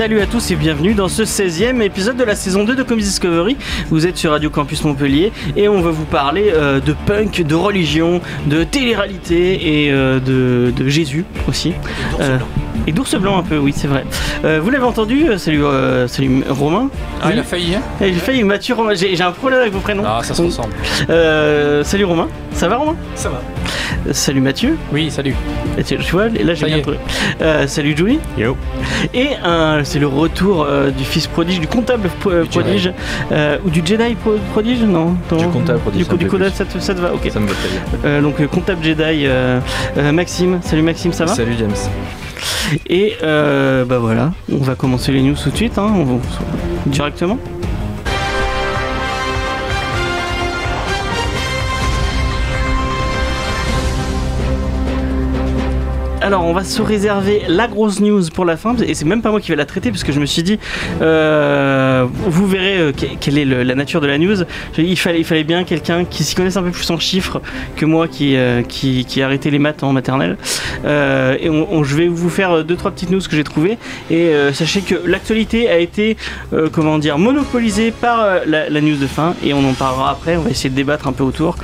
Salut à tous et bienvenue dans ce 16e épisode de la saison 2 de Comics Discovery. Vous êtes sur Radio Campus Montpellier et on va vous parler euh, de punk, de religion, de télé-réalité et euh, de, de Jésus aussi. Euh, et d'ours blanc un peu, oui, c'est vrai. Euh, vous l'avez entendu, euh, salut, euh, salut Romain. Ah, Oui. il a failli, hein Eh, J'ai failli Mathieu Romain, j'ai un problème avec vos prénoms. Ah, ça se ressemble. Euh, salut Romain, ça va Romain? Ça va. Euh, Salut Mathieu. Oui, salut. Et tu, vois, là j'ai bien trouvé. Euh, salut Julie. Yo. Et euh, c'est le retour euh, du fils prodige, du comptable euh, Du prodige, euh, ou du Jedi pro- prodige, non non. Du comptable prodige, Du, du comptable, ça te, ça te va, ok. Ça me va très bien. Euh, donc euh, comptable Jedi, euh, euh, Maxime. Salut Maxime, ça va? Salut James. Et euh, bah voilà, on va commencer les news tout de suite, hein, directement. Alors, on va se réserver la grosse news pour la fin, et c'est même pas moi qui vais la traiter, parce que je me suis dit, euh, vous verrez euh, que- quelle est la nature de la news. Il fallait, il fallait bien quelqu'un qui s'y connaisse un peu plus en chiffres que moi, qui, euh, arrêté les maths en maternelle. Euh, et je vais vous faire deux trois petites news que j'ai trouvées. Et sachez que l'actualité a été, comment dire, monopolisée par la, news de fin, et on en parlera après. On va essayer de débattre un peu autour,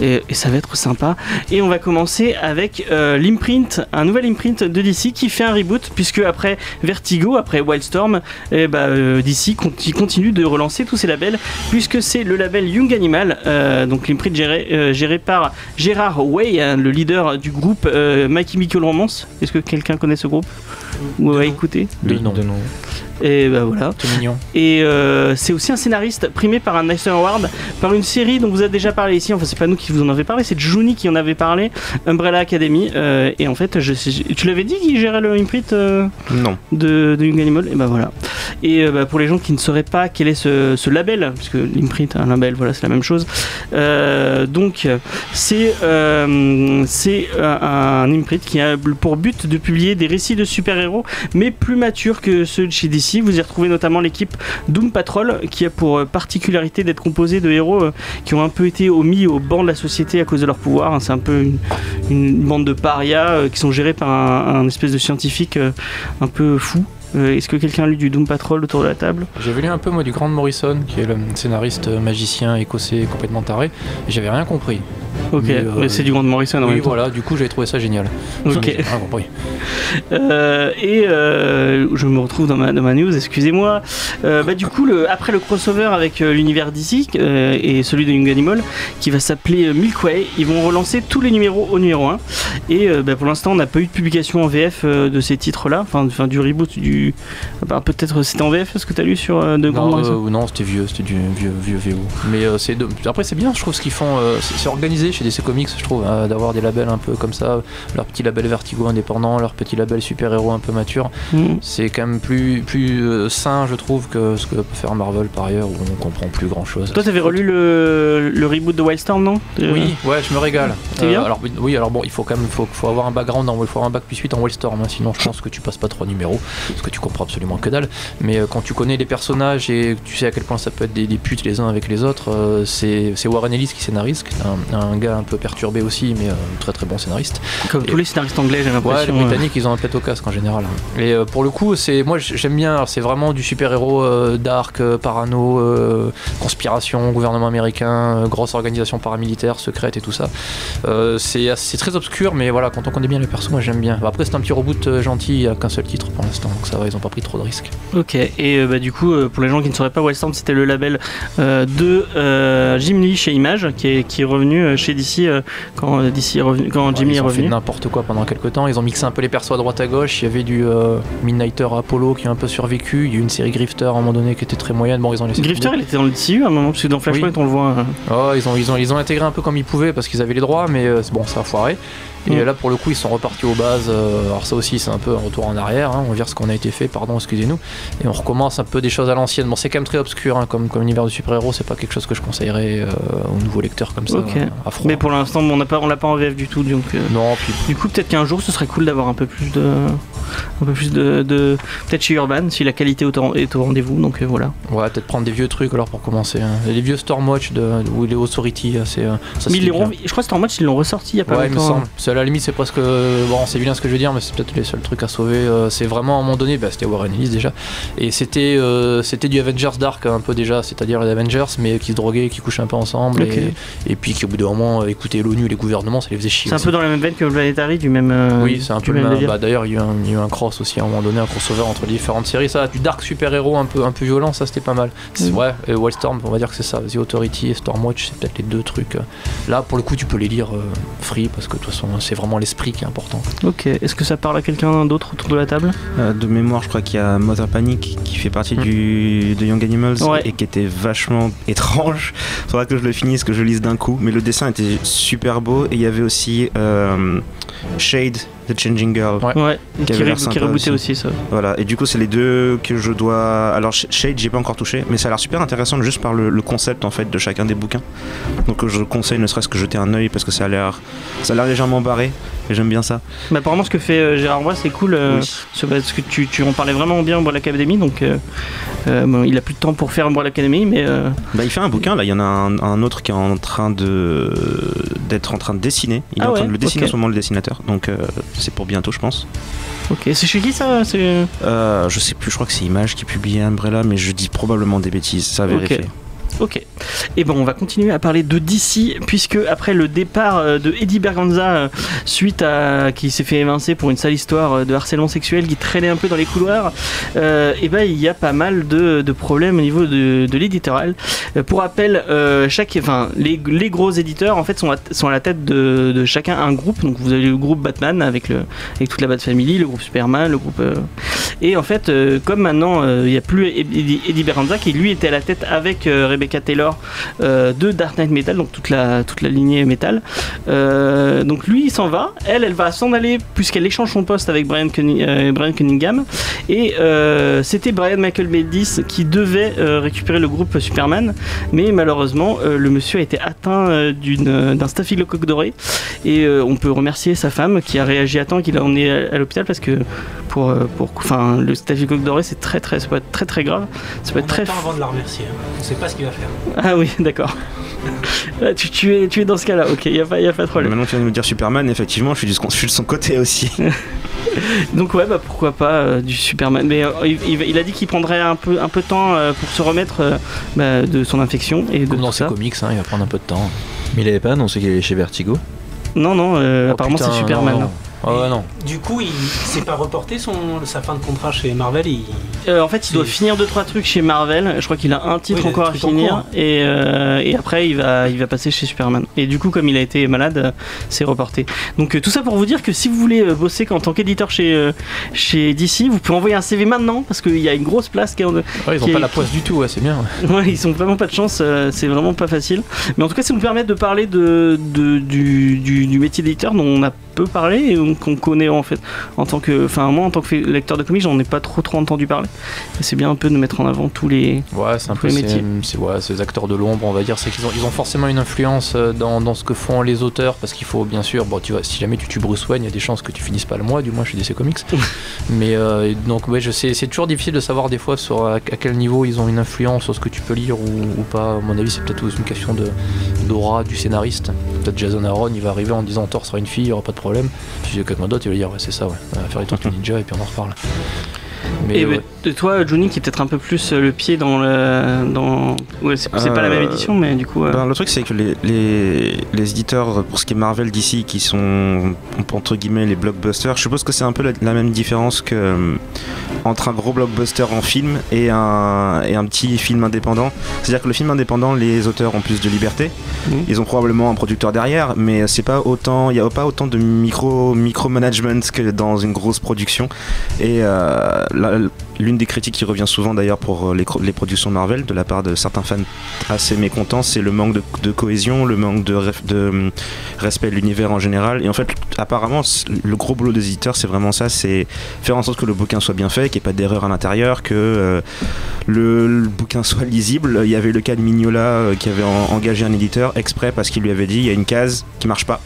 et, ça va être sympa. Et on va commencer avec l'imprint, un nouvel imprint de DC qui fait un reboot, puisque après Vertigo, après Wildstorm, eh ben, euh, DC conti- continue de relancer tous ses labels, puisque c'est le label Young Animal, euh, donc l'imprint géré, euh, géré par Gérard Way, hein, le leader du groupe euh, My Chemical Romance. Est-ce que quelqu'un connaît ce groupe? Ou a écouté De nom. Et ben voilà. Tout mignon. Et euh, c'est aussi un scénariste primé par un Eisner Award par une série dont vous avez déjà parlé ici. Enfin, c'est pas nous qui vous en avez parlé, c'est Juni qui en avait parlé, Umbrella Academy. Euh, et en fait, je, tu l'avais dit qu'il gérait le imprint euh, Non. de, de Young Animal? Et ben voilà. Et bah, pour les gens qui ne sauraient pas quel est ce, ce label, puisque l'imprint, un label, voilà, c'est la même chose. Donc, c'est c'est un imprint qui a pour but de publier des récits de super-héros, mais plus matures que ceux de chez DC. Vous y retrouvez notamment l'équipe Doom Patrol, qui a pour euh, particularité d'être composée de héros euh, qui ont un peu été omis au banc de la société à cause de leur pouvoir. hein. C'est un peu une, bande de parias euh, qui sont gérés par un, espèce de scientifique un peu fou. Euh, Est-ce que quelqu'un a lu du Doom Patrol autour de la table J'avais lu un peu, moi, du Grant Morrison, qui est le scénariste euh, magicien écossais complètement taré. et J'avais rien compris. Ok, Mais, euh, mais c'est du Grand Morrison en oui, même temps. voilà, du coup, j'avais trouvé ça génial. Ok. Rien compris. Euh, et je me retrouve dans ma, dans ma news, excusez-moi. Bah, du coup, le, après le crossover avec l'univers DC euh, et celui de Young Animal, qui va s'appeler Milkway, ils vont relancer tous les numéros au numéro 1. Et bah, pour l'instant, on n'a pas eu de publication en VF de ces titres-là, enfin, du reboot, du. Bah, Peut-être c'était en VF ce que tu as lu sur euh, de Non, euh, non c'était vieux, c'était du vieux, vieux VO. Mais euh, c'est de- après c'est bien, je trouve ce qu'ils font. euh, c'est organisé chez DC Comics, je trouve, euh, d'avoir des labels un peu comme ça, leur petit label Vertigo indépendant, leur petit label super héros un peu mature. Mm. C'est quand même plus plus euh, sain, je trouve, que ce que peut faire Marvel par ailleurs, où on comprend plus grand chose. Toi, t'avais relu le, le reboot de Wildstorm, non? Euh, Oui, ouais, je me régale. C'est bien? Alors oui, alors bon, il faut quand même faut, faut avoir un background, il faut avoir un bac plus 8 en Wildstorm, hein, sinon je pense que tu passes pas trois numéros, parce que tu comprends absolument que dalle. Mais euh, quand tu connais les personnages et tu sais à quel point ça peut être des, des putes les uns avec les autres, euh, c'est Warren Ellis qui scénarise, un, un gars un peu perturbé aussi, mais euh, très très bon scénariste. Comme tous les scénaristes anglais, j'ai Ouais, les l'impression. Britanniques, ils ont un pet au casque en général. Et pour le coup, c'est moi j'aime bien. C'est vraiment du super-héros dark, parano, conspiration, gouvernement américain, grosse organisation paramilitaire, secrète et tout ça. Euh, c'est très obscur, mais voilà, quand on connaît bien les persos, moi j'aime bien. Après, c'est un petit reboot gentil, il n'y a qu'un seul titre pour l'instant, donc ça va, ils ont pas pris trop de risques. Ok, et euh, bah, du coup, euh, pour les gens qui ne sauraient pas, Wildstorm c'était le label euh, de euh, Jim Lee chez Image, qui est, qui est revenu euh, chez DC euh, quand, euh, DC est revenu, quand Ouais, Jimmy ils est ont fait revenu. n'importe quoi pendant quelques temps. Ils ont mixé un peu les persos à droite à gauche. Il y avait du euh, Midnighter Apollo qui a un peu survécu. Il y a eu une série Grifter à un moment donné qui était très moyenne. Bon, ils ont laissé Grifter, il était dans le DCU à un moment, parce que dans Flashpoint Oui. on le voit. euh, Oh, ils ont, ils, ont, ils ont intégré un peu comme ils pouvaient parce qu'ils avaient les droits, mais euh, c'est bon, ça a foiré. Et Mm. là, pour le coup, ils sont repartis aux bases. euh, alors, ça aussi, c'est un peu un retour en arrière. hein, on vire ce qu'on a été fait, pardon, excusez-nous. Et on recommence un peu des choses à l'ancienne. Bon, c'est quand même très obscur hein, comme, comme univers de super-héros. C'est pas quelque chose que je conseillerais euh, aux nouveaux lecteurs comme ça, euh, à froid. Mais pour l'instant, on n'a pas, on l'a pas en VF du tout, donc. euh, Non, puis Du coup, peut-être qu'un jour, ce serait cool d'avoir un peu plus de, un peu plus de, de- peut-être chez Urban, si la qualité est au, rendez-vous. Donc euh, voilà. ouais, peut-être prendre des vieux trucs alors pour commencer. hein. Les vieux Stormwatch de, ou les Authority, c'est. ça, Mais ils je crois que Stormwatch ils l'ont ressorti il y a pas Ouais, il me longtemps. À la limite, c'est presque. Bon, c'est vilain ce que je veux dire, mais c'est peut-être les seuls trucs à sauver. Euh, c'est vraiment à un moment donné, bah, c'était Warren Ellis déjà. Et c'était euh, c'était du Avengers Dark un peu déjà, c'est-à-dire les Avengers, mais qui se droguaient, qui couchaient un peu ensemble. Et, et puis qui au bout d'un moment euh, écoutaient l'ONU, les gouvernements, ça les faisait chier. C'est un peu dans la même veine que Planetary, du même. euh, Oui, c'est un peu le même. Bah, D'ailleurs, il y, a eu un- il y a eu un cross aussi à un moment donné, un crossover entre les différentes séries. Ça, du dark super-héros un peu, un peu violent, ça c'était pas mal. C'est Mm. et Wildstorm, on va dire que c'est ça. The Authority et Stormwatch, c'est peut-être les deux trucs. euh. Là, pour le coup, tu peux les lire euh, free parce que de toute façon, c'est vraiment l'esprit qui est important. Ok. Est-ce que ça parle à quelqu'un d'autre autour de la table? Euh, de mémoire, je crois qu'il y a Mother Panic qui fait partie Mm. du, de Young Animals Ouais. et qui était vachement étrange. Faudra que je le finisse, que je le lise d'un coup. Mais le dessin était super beau et il y avait aussi euh, Shade, The Changing Girl. Ouais. Qui Qui, avait rebootait aussi. aussi ça. Voilà, et du coup, c'est les deux que je dois. Alors, Sh- Shade, j'ai pas encore touché, mais ça a l'air super intéressant juste par le, le concept en fait de chacun des bouquins. Donc, je conseille ne serait-ce que jeter un œil parce que ça a l'air, ça a l'air légèrement et j'aime bien ça. Mais apparemment, ce que fait euh, Gérard Roy, c'est cool. euh, Oui. ce- parce que tu, tu en parlais vraiment bien au Umbrella Academy, donc euh, bon, il a plus de temps pour faire Umbrella Academy, mais euh, Bah, il fait un bouquin là, il y en a un, un autre qui est en train de d'être en train de dessiner. Il est Ah en train de le dessiner en ce moment le dessinateur, donc c'est pour bientôt, je pense. ok. C'est chez qui ça C'est Euh, je sais plus, je crois que c'est Image qui publie Umbrella, mais je dis probablement des bêtises, ça vérifier. Ok. Et bon, on va continuer à parler de DC, puisque après le départ euh, de Eddie Berganza, euh, suite à qui s'est fait évincer pour une sale histoire euh, de harcèlement sexuel qui traînait un peu dans les couloirs, euh, et ben il y a pas mal de, de problèmes au niveau de, de l'éditorial. Pour rappel, chaque, enfin les, les gros éditeurs en fait sont à, sont à la tête de, de chacun un groupe. Donc vous avez le groupe Batman avec le avec toute la Bat Family, le groupe Superman, le groupe et en fait, comme maintenant il n'y a plus Eddie, Berganza qui lui était à la tête avec euh, Rebecca Taylor euh, de Dark Knight Metal, donc toute la, toute la lignée Metal. Euh, donc lui il s'en va, elle elle va s'en aller puisqu'elle échange son poste avec Brian, euh, Brian Cunningham. Et c'était Brian Michael Bendis qui devait récupérer le groupe Superman, mais malheureusement le monsieur a été atteint d'une- d'un staphylocoque doré. Et on peut remercier sa femme qui a réagi à temps et qui l'a emmené à, à l'hôpital parce que pour, pour, enfin, le staphylocoque doré c'est très très, ça peut être très très grave. Ça peut On être très avant de la remercier. On sait pas ce qu'il va faire. ah oui, d'accord. Tu, tu es, tu es dans ce cas-là, ok, il n'y a, pas- y a pas de problème. Maintenant que tu viens de me dire Superman, effectivement, je suis, du, je suis de son côté aussi. Donc ouais, bah pourquoi pas euh, du Superman. Mais euh, il, a dit qu'il prendrait un peu, un peu de temps euh, pour se remettre euh, bah, de son infection et de Comme dans ses ça. comics, hein, il va prendre un peu de temps. Mais il avait pas annoncé qu'il allait chez Vertigo Non, non, euh, Oh, apparemment c'est Superman. non, non. Ah non. Du coup, il s'est pas reporté son, sa fin de contrat chez Marvel. Il... Euh, en fait, il doit finir 2-3 trucs chez Marvel. Je crois qu'il a un titre Oui, encore à en finir. cours. Et, euh, et après, il va, il va passer chez Superman. Et du coup, comme il a été malade, euh, c'est reporté. Donc, euh, tout ça pour vous dire que si vous voulez euh, bosser en tant qu'éditeur chez, euh, chez DC, vous pouvez envoyer un CV maintenant parce qu'il y a une grosse place qui Ouais, ils ont Qui pas est- la poisse du tout, ouais, c'est bien. ouais. Ouais, ils ont vraiment pas de chance, euh, c'est vraiment pas facile. Mais en tout cas, ça nous permet de parler de, de- du, du- du métier d'éditeur dont on a peu parlé et qu'on connaît en fait en tant que, enfin moi en tant que lecteur de comics, j'en ai pas trop trop entendu parler. C'est bien un peu de mettre en avant tous les. Ouais, c'est un peu métiers. c'est- ouais, ces acteurs de l'ombre, on va dire. C'est qu'ils ont, ils ont forcément une influence euh, dans, dans ce que font les auteurs, parce qu'il faut bien sûr, bon, tu vois, si jamais tu tues Bruce Wayne, il y a des chances que tu finisses pas le mois, du moins chez DC Comics. Mais euh, donc, ouais, je sais, c'est toujours difficile de savoir des fois sur à, à quel niveau ils ont une influence sur ce que tu peux lire ou, ou pas. À mon avis, c'est peut-être une question de d'aura du scénariste. Peut-être Jason Aaron, il va arriver en disant Thor sera une fille, il y aura pas de problème. Y a quelqu'un d'autre, il va dire ouais, c'est ça, ouais, on va faire les Tortues Ninja et puis on en reparle. Mais et ouais. bah, de toi, Johnny, qui est peut-être un peu plus euh, le pied dans le, dans. Ouais, c'est pas la même Euh, édition, mais du coup. euh, Ben, le truc, c'est que les, les, les éditeurs, pour ce qui est Marvel d'ici, qui sont entre guillemets les blockbusters, je suppose que c'est un peu la, la même différence que euh, entre un gros blockbuster en film et un, et un petit film indépendant. C'est-à-dire que le film indépendant, les auteurs ont plus de liberté. Ils ont probablement un producteur derrière, mais c'est pas autant, il n'y a pas autant de micro micromanagement que dans une grosse production. Et euh, là, l'une des critiques qui revient souvent d'ailleurs pour euh, les, productions Marvel de la part de certains fans assez mécontents, c'est le manque de, cohésion, le manque de, hum, respect de l'univers en général. Et en fait, apparemment, le gros boulot des éditeurs, c'est vraiment ça, c'est faire en sorte que le bouquin soit bien fait, qu'il n'y ait pas d'erreur à l'intérieur, que euh, le, bouquin soit lisible. Il y avait le cas de Mignola euh, qui avait en- engagé un éditeur exprès parce qu'il lui avait dit il y a une case qui marche pas.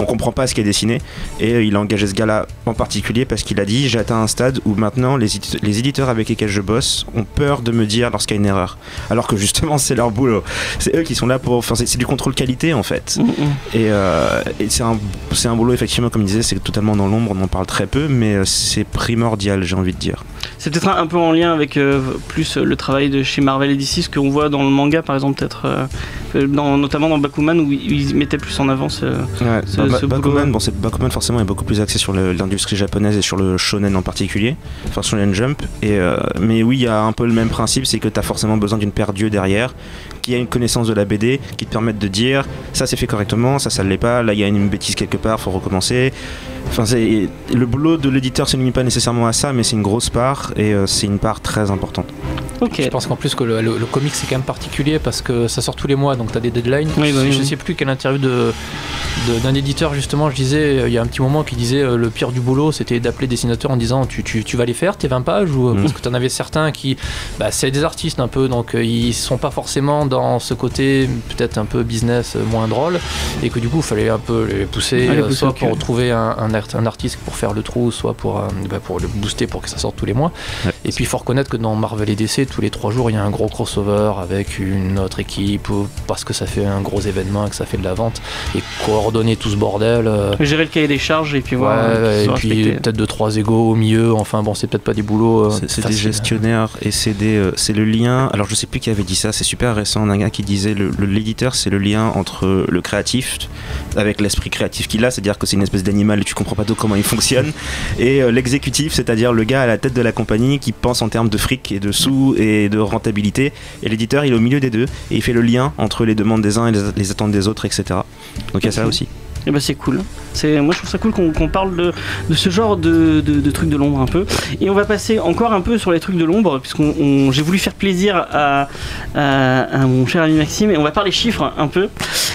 On comprend pas ce qui est dessiné et euh, il a engagé ce gars-là en particulier parce qu'il a dit j'ai atteint un stade où maintenant les, les éditeurs avec lesquels je bosse ont peur de me dire lorsqu'il y a une erreur. Alors que justement c'est leur boulot. C'est eux qui sont là pour. Enfin c'est du contrôle qualité en fait. Mm, mm. Et, euh, et c'est un, boulot effectivement comme il disait c'est totalement dans l'ombre, on en parle très peu mais euh, c'est primordial j'ai envie de dire. C'est peut-être un, un peu en lien avec euh, plus le travail de chez Marvel et DC, ce qu'on voit dans le manga par exemple, peut-être, euh, dans- notamment dans Bakuman où ils mettaient plus en avant ce. Ouais, Ce- bah, Ba- ce Bakuman, bon, Bakuman forcément est beaucoup plus axé sur l'industrie japonaise et sur le shonen en particulier, enfin shonen jump. Et euh, mais oui, il y a un peu le même principe, c'est que tu as forcément besoin d'une paire d'yeux derrière, qui a une connaissance de la BD, qui te permettent de dire ça c'est fait correctement, ça ça l'est pas, là il y a une bêtise quelque part, faut recommencer. Enfin, c'est le boulot de l'éditeur se limite pas nécessairement à ça, mais c'est une grosse part et euh, c'est une part très importante. Ok. Je pense qu'en plus que le, le- le comic c'est quand même particulier parce que ça sort tous les mois donc tu as des deadlines. Oui, bah oui, je oui. sais plus quelle interview de d'un éditeur justement je disais euh, il y a un petit moment qui disait euh, le pire du boulot c'était d'appeler des dessinateurs en disant tu, tu, tu vas les faire tes 20 pages ou euh, Mhm. parce que tu en avais certains qui bah, c'est des artistes un peu donc euh, ils sont pas forcément dans ce côté peut-être un peu business euh, moins drôle et que du coup il fallait un peu les pousser, Ah, les pousser soit pour trouver un, un, un artiste pour faire le trou soit pour, euh, bah, pour le booster pour que ça sorte tous les mois et puis il faut reconnaître que dans Marvel et DC, tous les trois jours, il y a un gros crossover avec une autre équipe parce que ça fait un gros événement et que ça fait de la vente. Et coordonner tout ce bordel. euh, Gérer le cahier des charges et puis ouais, voir. euh, qu'ils et puis peut-être deux trois égaux au milieu. Enfin bon, c'est peut-être pas des boulots. euh, C'est des gestionnaires et c'est des, euh, c'est le lien. Alors je sais plus qui avait dit ça, c'est super récent. Un gars qui disait le le- l'éditeur c'est le lien entre le créatif avec l'esprit créatif qu'il a, c'est-à-dire que c'est une espèce d'animal et tu comprends pas tout comment il fonctionne, et euh, l'exécutif, c'est-à-dire le gars à la tête de la compagnie qui pense en termes de fric et de sous et de rentabilité, et l'éditeur il est au milieu des deux et il fait le lien entre les demandes des uns et les, les attentes des autres, etc. Donc il y a ça aussi. Et bah c'est cool. C'est moi je trouve ça cool qu'on parle de, de ce genre de, de- de trucs de l'ombre un peu. Et on va passer encore un peu sur les trucs de l'ombre puisqu'on on- j'ai voulu faire plaisir à, à- à mon cher ami Maxime et on va parler chiffres un peu.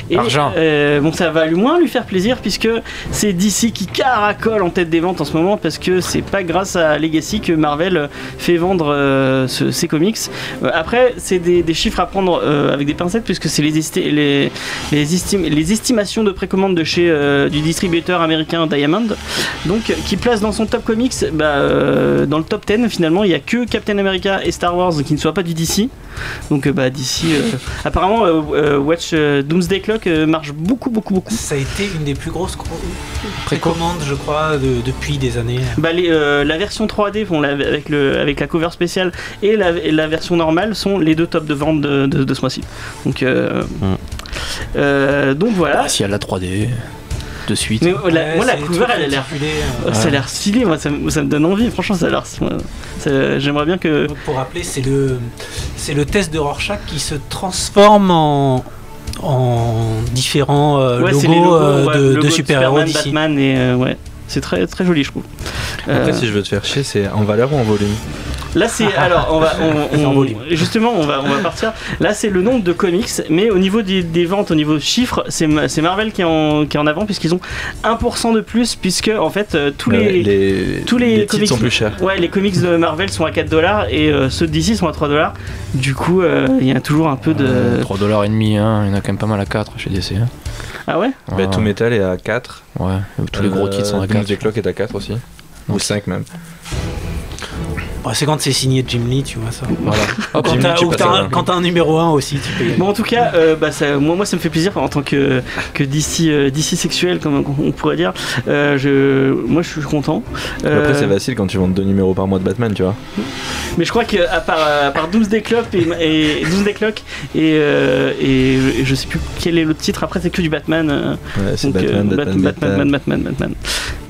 Et Argent. euh, bon ça va lui moins lui faire plaisir puisque c'est DC qui caracole en tête des ventes en ce moment parce que c'est pas grâce à Legacy que Marvel fait vendre euh, ce- ses comics. Euh, après c'est des, des chiffres à prendre avec des pincettes puisque c'est les, esti- les, les, estime- les estimations de précommande de chez du distributeur américain Diamond, donc qui place dans son top comics, bah, euh, dans le top 10 finalement, il y a que Captain America et Star Wars qui ne soient pas du DC. Donc euh, bah DC, euh, apparemment euh, euh, Watch euh, Doomsday Clock euh, marche beaucoup beaucoup beaucoup. Ça a été une des plus grosses précommandes, je crois, de- depuis des années. Bah, les, euh, la version 3D bon, la- avec, le, avec la cover spéciale et la, et la version normale sont les deux tops de vente de, de- de ce mois-ci. Donc, euh, Mm. euh, donc voilà. Ah, S'il y a la 3D de suite. Mais la, Ouais, moi, la cover, elle a l'air euh. Oh, Ça a l'air stylé, moi ça, me- ça me donne envie, franchement ça a l'air. J'aimerais bien que. Donc, pour rappeler, c'est le, c'est le test de Rorschach qui se transforme en, en différents euh, Ouais, logos, euh, ouais, de, logo de super-héros. Batman et euh, ouais. C'est très, très joli, je trouve. Après, Euh, si je veux te faire chier, c'est en valeur ou en volume? Là, c'est alors on va on- justement on va on va partir. Là, c'est le nombre de comics, mais au niveau des, des ventes, au niveau chiffres, c'est Ma- c'est Marvel qui est en qui est en avant puisqu'ils ont 1% de plus puisque en fait euh, tous les, les, tous les comics sont plus chers. Ouais, les comics de Marvel sont à 4 dollars et euh, ceux de DC sont à 3 dollars. Du coup, euh, il y a toujours un peu de. 3 dollars et demi, hein. il y en a quand même pas mal à 4 chez DC. hein. Ah ouais? Bah, tout Metal est à 4. Ouais, tous les gros titres sont à 4. Doomsday Clock est à 4 aussi. Ou 5 même. C'est quand c'est signé Jim Lee, tu vois ça. Voilà. Quand t'as, Lee, tu un, vingt. quand t'as un numéro 1 aussi, tu peux y aller. Bon, en tout cas, euh, bah, ça, moi, moi, ça me fait plaisir en tant que, que DC, euh, DC sexuel, comme on pourrait dire. Euh, je, moi, je suis content. Euh, Après, c'est facile quand tu vends deux numéros par mois de Batman, tu vois. mais je crois que à part, à part Doomsday Clock et, et Doomsday Clock et, euh, et, et je sais plus quel est l'autre titre. Après, c'est que du Batman. euh, Ouais, c'est donc, Batman, euh, Batman, Bat- Batman. Batman, Batman, Batman.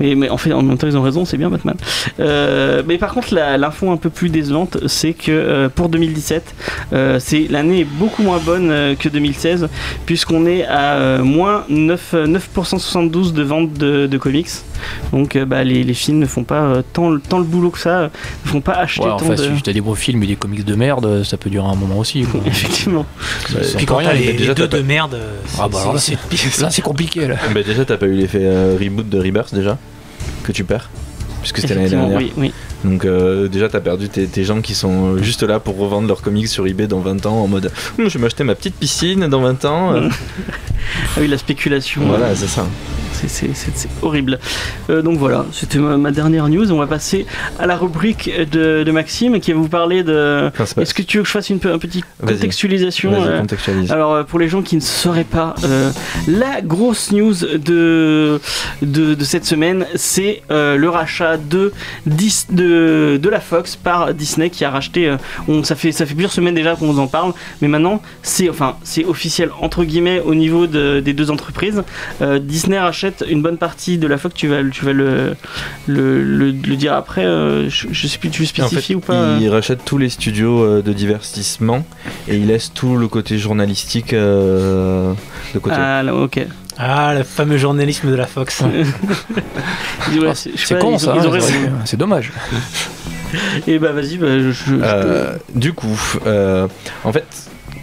Mais, mais en fait, en même temps, ils ont raison, c'est bien Batman. Euh, mais par contre, la- l'info un peu plus désolante, c'est que euh, pour 2017, euh, c'est l'année est beaucoup moins bonne euh, que 2016, puisqu'on est à euh, moins 9, euh, 9% 72 de ventes de, de comics. Donc euh, bah, les, les films ne font pas euh, tant, le- tant le boulot que ça, ne font pas acheter Ouais, tant enfin, de... si t'as des beaux films et des comics de merde, ça peut durer un moment aussi. quoi. Effectivement. C'est Puis quand t'as les, déjà, les deux de merde, c'est Ah bah compliqué là. Bah, déjà, t'as pas eu l'effet euh, reboot de Rebirth déjà Que tu perds Puisque c'était l'année dernière. oui, oui. Donc euh, déjà t'as perdu tes, tes gens qui sont euh, juste là pour revendre leurs comics sur eBay dans 20 ans en mode Hum, je vais m'acheter ma petite piscine dans 20 ans. Ah oui, la spéculation. voilà c'est ça. C'est- horrible. Euh, donc voilà, c'était ma, ma dernière news. On va passer à la rubrique de, de Maxime qui va vous parler de. Est-ce que tu veux que je fasse une, une petite contextualisation euh, alors euh, pour les gens qui ne sauraient pas, euh, la grosse news de, de, de cette semaine, c'est le rachat de, de, de la Fox par Disney qui a racheté, on, ça, fait, ça fait plusieurs semaines déjà qu'on vous en parle, mais maintenant c'est enfin, officiel entre guillemets au niveau de- des deux entreprises. Disney rachète une bonne partie de la Fox, tu vas, tu vas le, le, le, le dire après, euh, je, je sais plus, tu En fait, ou pas euh il rachète tous les studios euh, de divertissement et il laisse tout le côté journalistique euh, de côté. Ah là, ok. Ah, le fameux journalisme de la Fox. Ouais, Ah, c'est- con ils ça, hein, c'est- c'est dommage. Et bah vas-y, bah, je, je- je Euh, du coup, euh, en fait,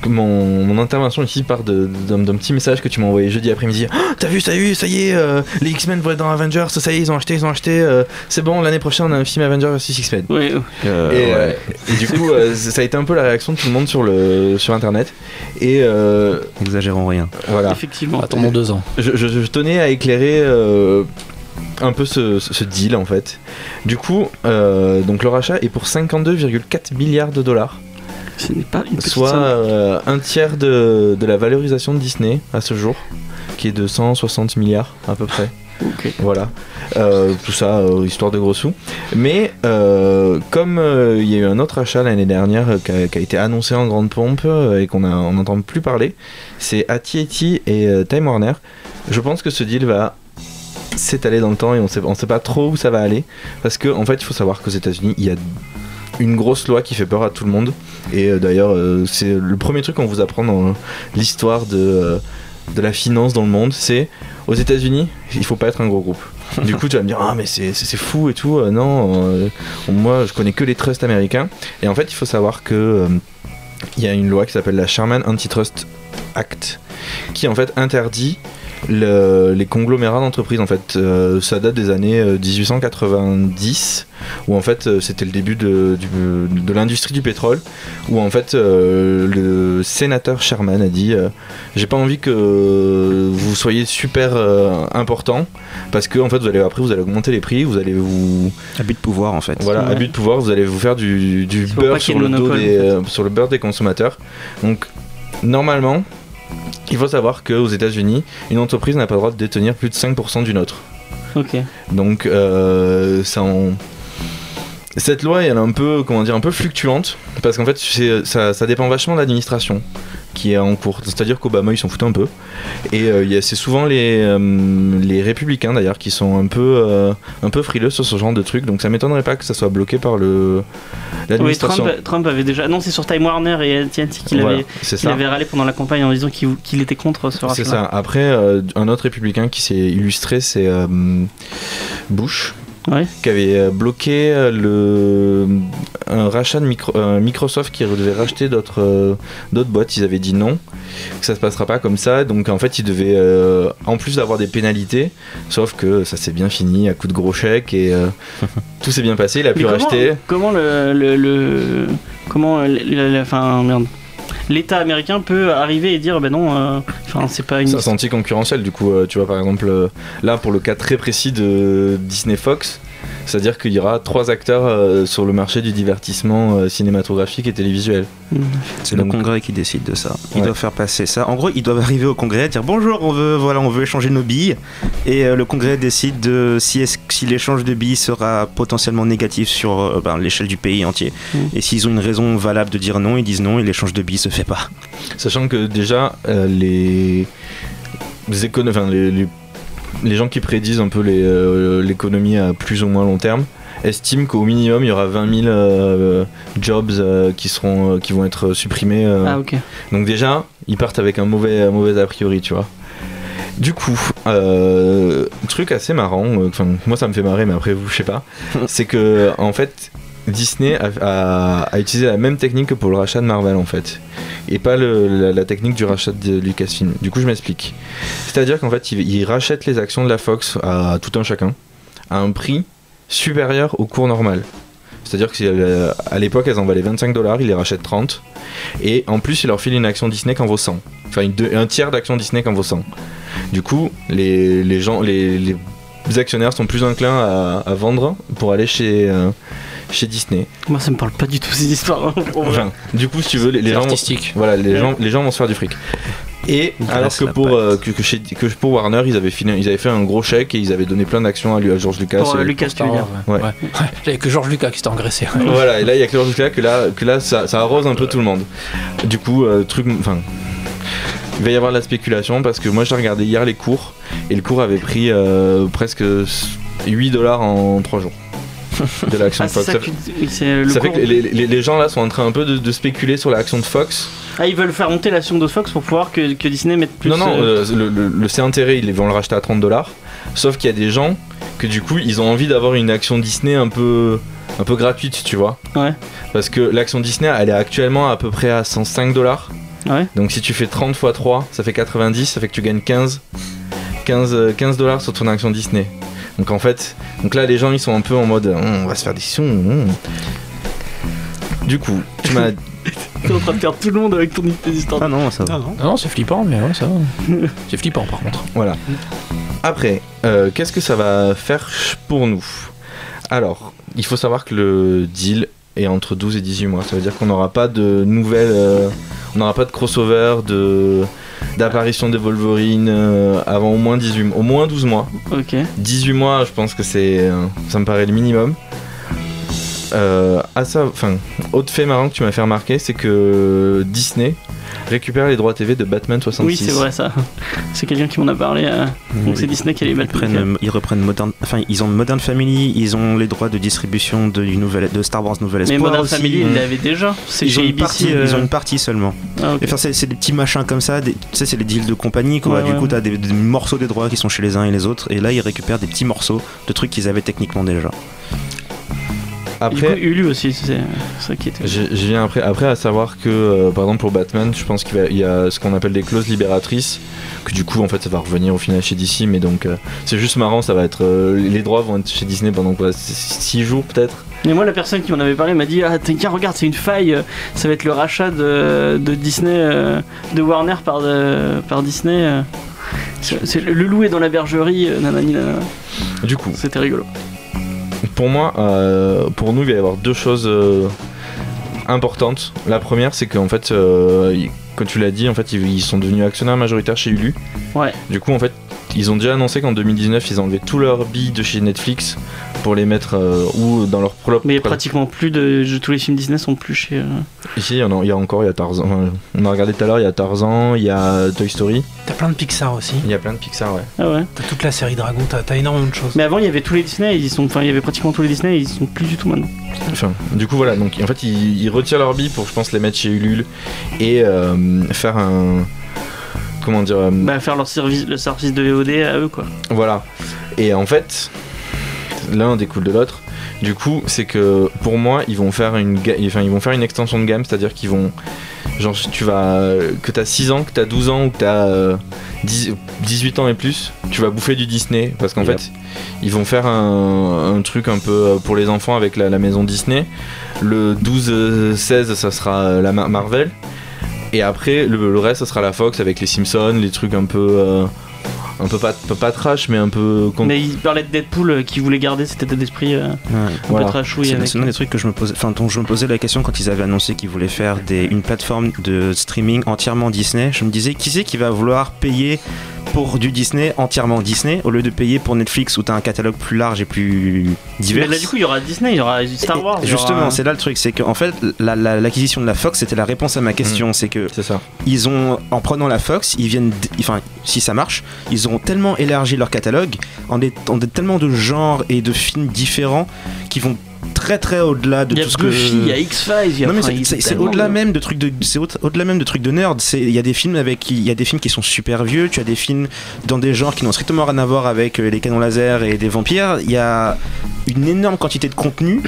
mon, mon intervention ici part d'un petit message que tu m'as envoyé jeudi après-midi. Ah, t'as vu, t'as vu, ça y est, euh, les X-Men vont être dans Avengers, ça y est, ils ont acheté, ils ont acheté. euh, c'est bon, l'année prochaine, on a un film Avengers vs X-Men. ouais, Euh, et, ouais. euh, et du coup, euh, ça a été un peu la réaction de tout le monde sur, le, sur internet. Et euh, Exagérons rien. voilà. effectivement. Attendons deux ans. je, je- je tenais à éclairer euh, un peu ce, deal en fait. Du coup, euh, donc le rachat est pour 52,4 milliards de dollars, pas une soit euh, un tiers de, de la valorisation de Disney à ce jour, qui est de 160 milliards à peu près. Ok. Voilà, Euh, tout ça euh, histoire de gros sous. Mais comme il y a eu un autre achat l'année dernière qui, a, qui a été annoncé en grande pompe et qu'on n'entend plus parler, c'est AT&T et Time Warner. Je pense que ce deal va s'étaler dans le temps et on sait, on sait pas trop où ça va aller parce que en fait il faut savoir qu'aux États-Unis il y a une grosse loi qui fait peur à tout le monde et euh, d'ailleurs euh, c'est le premier truc qu'on vous apprend dans l'histoire de, euh, de la finance dans le monde c'est aux États-Unis il faut pas être un gros groupe. Du coup tu vas me dire ah mais c'est fou et tout Euh, non euh, moi je connais que les trusts américains. Et en fait il faut savoir que euh, il y a une loi qui s'appelle la Sherman Antitrust Act qui en fait interdit le- les conglomérats d'entreprises en fait Euh, ça date des années euh, 1890 où en fait euh, c'était le début de, du- de l'industrie du pétrole où en fait euh, le sénateur Sherman a dit euh, j'ai pas envie que vous soyez super euh, important parce que en fait vous allez après vous allez augmenter les prix vous allez vous Abus de pouvoir en fait. voilà, Ouais. abus de pouvoir, vous allez vous faire du, beurre qu'il y sur ait le, le dos monopole, des, en fait. euh, sur le beurre des consommateurs. Donc, normalement, il faut savoir qu'aux États-Unis, une entreprise n'a pas le droit de détenir plus de 5% d'une autre. Ok. Donc, euh, ça en- Cette loi, elle est un peu, comment dire, un peu fluctuante, parce qu'en fait, ça dépend vachement de l'administration qui est en cours. C'est-à-dire qu'Obama, ils s'en foutent un peu. Et euh, c'est souvent les, euh, les républicains, d'ailleurs, qui sont un peu, euh, un peu frileux sur ce genre de truc. Donc ça m'étonnerait pas que ça soit bloqué par le Oui, l'administration. Trump, Trump avait déjà annoncé sur Time Warner et AT&T qu'il Voilà, avait, c'est qu'il ça. avait râlé pendant la campagne en disant qu'il qu'il était contre ce C'est rachat. ça. Après, euh, un autre républicain qui s'est illustré, c'est euh, Bush, Ouais. qui avait euh, bloqué euh, le un rachat de micro- euh, Microsoft qui devait racheter d'autres euh, d'autres boîtes. Ils avaient dit non, que ça se passera pas comme ça. Donc en fait, ils devaient euh, en plus d'avoir des pénalités, sauf que ça s'est bien fini à coup de gros chèques et tout s'est bien passé. Il a Mais pu comment, racheter. comment le, le, le- comment enfin merde l'État américain peut arriver et dire ben non euh, enfin c'est pas une Ça c'est anti-concurrentiel du coup, euh, tu vois par exemple euh, là pour le cas très précis de Disney Fox, c'est-à-dire qu'il y aura trois acteurs euh, sur le marché du divertissement euh, cinématographique et télévisuel. C'est le Congrès qui décide de ça. Ils Ouais. doivent faire passer ça. En gros, ils doivent arriver au Congrès, dire bonjour, on veut, voilà, on veut échanger nos billes, et euh, le Congrès décide de si, l'échange de billes sera potentiellement négatif sur euh, ben, l'échelle du pays entier. Mm. Et s'ils ont une raison valable de dire non, ils disent non, et l'échange de billes se fait pas. Sachant que déjà euh, les, les, écono- enfin, les, les- les gens qui prédisent un peu euh, l'économie à plus ou moins long terme, estime qu'au minimum il y aura 20 000 euh, jobs euh, qui seront, euh, qui vont être supprimés. euh. Ah, ok. Donc déjà, ils partent avec un mauvais, un mauvais a priori, tu vois. Du coup, euh, truc assez marrant, euh, enfin moi ça me fait marrer, mais après vous, je sais pas, c'est que en fait Disney a, utilisé la même technique que pour le rachat de Marvel en fait, et pas la, technique du rachat de Lucasfilm. Du coup, je m'explique. C'est-à-dire qu'en fait, ils, ils rachètent les actions de la Fox à tout un chacun à un prix supérieur au cours normal. C'est-à-dire si, euh, l'époque elles en valaient 25 dollars, ils les rachètent 30. Et en plus, ils leur filent une action Disney qui en vaut 100. Enfin, un tiers d'action Disney qui en vaut 100. Du coup, les, les gens, les, actionnaires sont plus enclins à, à vendre pour aller chez, euh, chez Disney. Moi, ça me parle pas du tout ces histoires. hein. Enfin, du coup, si tu veux, les, gens, artistique. voilà, les Ouais. gens, les gens vont se faire du fric. Et alors que pour, euh, que, que chez, que pour Warner, ils avaient, ils avaient fait un gros chèque et ils avaient donné plein d'actions à, George Lucas. Pour euh, Lucas, tu veux dire. Ouais. Ouais. Il y avait que George Lucas qui s'était engraissé. voilà, et là il y a que George Lucas que là, que là ça, ça arrose un peu tout le monde. Du coup, euh, truc, enfin, il va y avoir de la spéculation parce que moi j'ai regardé hier les cours et le cours avait pris euh, presque 8 dollars en 3 jours de l'action Ah, de Fox. ça oui, le ça fait que les, les- les gens là sont en train un peu de, de spéculer sur l'action de Fox. Ah, ils veulent faire monter l'action de Fox pour pouvoir que, que Disney mette plus. non, non, euh, euh, le, le, le c'est intérêt, ils vont le racheter à 30 dollars. Sauf qu'il y a des gens que du coup ils ont envie d'avoir une action Disney un peu, un peu gratuite, tu vois. Ouais. Parce que l'action Disney elle est actuellement à peu près à 105 dollars. Ouais. Donc si tu fais 30 x 3, ça fait 90, ça fait que tu gagnes 15 15 euh, 15 dollars sur ton action Disney. Donc en fait, donc là les gens ils sont un peu en mode Hum, on va se faire des sons. hum. Du coup, tu m'as T'es en train de perdre tout le monde avec ton tes histoires. Ah non, ça va. Ah non. Non, non, c'est flippant, mais ouais, ça va. C'est flippant par contre. Voilà. Après, euh, qu'est-ce que ça va faire pour nous? Alors, il faut savoir que le deal est entre 12 et 18 mois. Ça veut dire qu'on n'aura pas de nouvelles. euh, on n'aura pas de crossover, de d'apparition des Wolverine euh, avant au moins 18 mois. Au moins 12 mois. Ok. 18 mois, je pense que c'est. euh, ça me paraît le minimum. Euh, à ça, enfin, autre fait marrant que tu m'as fait remarquer, c'est que Disney récupère les droits TV de Batman 66. Oui, c'est vrai ça. C'est quelqu'un qui m'en a parlé. euh, Donc c'est Disney qui a les Ils, prennent, euh, ils reprennent Modern, enfin ils ont Modern Family, ils ont les droits de distribution de, du nouvel, de Star Wars Nouvel Mais Espoir Modern aussi. Family, ils l'avaient déjà. C'est Ils ont, chez une ABC. partie, euh, ils ont une partie seulement. ah, Enfin, c'est c'est des petits machins comme ça, des- tu sais, c'est les deals de compagnie quoi. Ouais, du ouais, coup, ouais. t'as des, des morceaux des droits qui sont chez les uns et les autres, et là ils récupèrent des petits morceaux de trucs qu'ils avaient techniquement déjà. Et Après, Hulu aussi, c'est ça qui était. Je, je viens après, après à savoir que, euh, par exemple, pour Batman, je pense qu'il y a ce qu'on appelle des clauses libératrices, que du coup, en fait, ça va revenir au final chez DC, mais donc, euh, c'est juste marrant, ça va être. euh, les droits vont être chez Disney pendant quoi 6 jours peut-être Mais moi, la personne qui m'en avait parlé m'a dit Ah, tiens, regarde, c'est une faille. Ça va être le rachat de, de Disney, de Warner par, de- par Disney. C'est le loup est dans la bergerie, nanani, nanana. Du coup, C'était rigolo. Pour moi, euh, pour nous, il va y avoir deux choses euh, importantes. La première, c'est qu'en fait, euh, tu l'as dit, en fait, ils, ils sont devenus actionnaires majoritaires chez Hulu. Ouais. Du coup, en fait, ils ont déjà annoncé qu'en 2019, ils enlevaient tous leurs billes de chez Netflix pour les mettre euh, ou dans leur propre. Mais pratiquement plus de. tous les films Disney sont plus chez. euh, Ici, il y, en a, il y a encore, il y a Tarzan. enfin, on a regardé tout à l'heure, il y a Tarzan, il y a Toy Story, T'as plein de Pixar aussi. il y a plein de Pixar, ouais. Ah ouais. T'as toute la série Dragon, t'as t'as énormément de choses. Mais avant, il y avait tous les Disney, ils sont. Enfin, il y avait pratiquement tous les Disney, ils sont plus du tout maintenant. Enfin, du coup, voilà, donc en fait, ils, ils retirent leurs billes pour, je pense, les mettre chez Ulule et euh, faire un. Comment dire euh, Bah, faire leur service, le service de VOD à eux, quoi. Voilà. Et en fait, l'un découle de l'autre. Du coup, c'est que pour moi, ils vont faire une, enfin, ils vont faire une extension de gamme, c'est-à-dire qu'ils vont. Genre, tu vas. Que t'as 6 ans, que t'as 12 ans ou que t'as euh, 10 18 ans et plus, tu vas bouffer du Disney. Parce qu'en Yep. fait, ils vont faire un, un truc un peu euh, pour les enfants avec la, la maison Disney. Le 12-16, ça sera euh, la Mar- Marvel. Et après, le, le reste, ça sera la Fox avec les Simpsons, les trucs un peu. euh, un peu pas, pas, pas trash, mais un peu. Mais ils parlaient de Deadpool euh, qui voulait garder cet état d'esprit euh, un Voilà. peu trashouille C'est avec. c'est l'un des trucs que je me posais, enfin dont je me posais la question quand ils avaient annoncé qu'ils voulaient faire des, une plateforme de streaming entièrement Disney. Je me disais qui c'est qui va vouloir payer pour du Disney entièrement Disney au lieu de payer pour Netflix où tu as un catalogue plus large et plus divers. Mais là, du coup, il y aura Disney, il y aura Star Et- Wars. aura- Justement, c'est là le truc, c'est qu'en fait, la- la- l'acquisition de la Fox, c'était la réponse à ma question. C'est que C'est ça. ils ont, en prenant la Fox, ils viennent, enfin, si ça marche, ils auront tellement élargi leur catalogue en des, en des- tellement de genres et de films différents qui vont très très au-delà de Il y a tout ce Buffy, que. il y a X-Files, il y a. Non mais enfin, c'est- au-delà de- même de trucs de c'est au- au-delà même de trucs de nerd. C'est il y a des films avec il y a des films qui sont super vieux. Tu as des films dans des genres qui n'ont strictement rien à voir avec euh, les canons laser et des vampires. Il y a une énorme quantité de contenu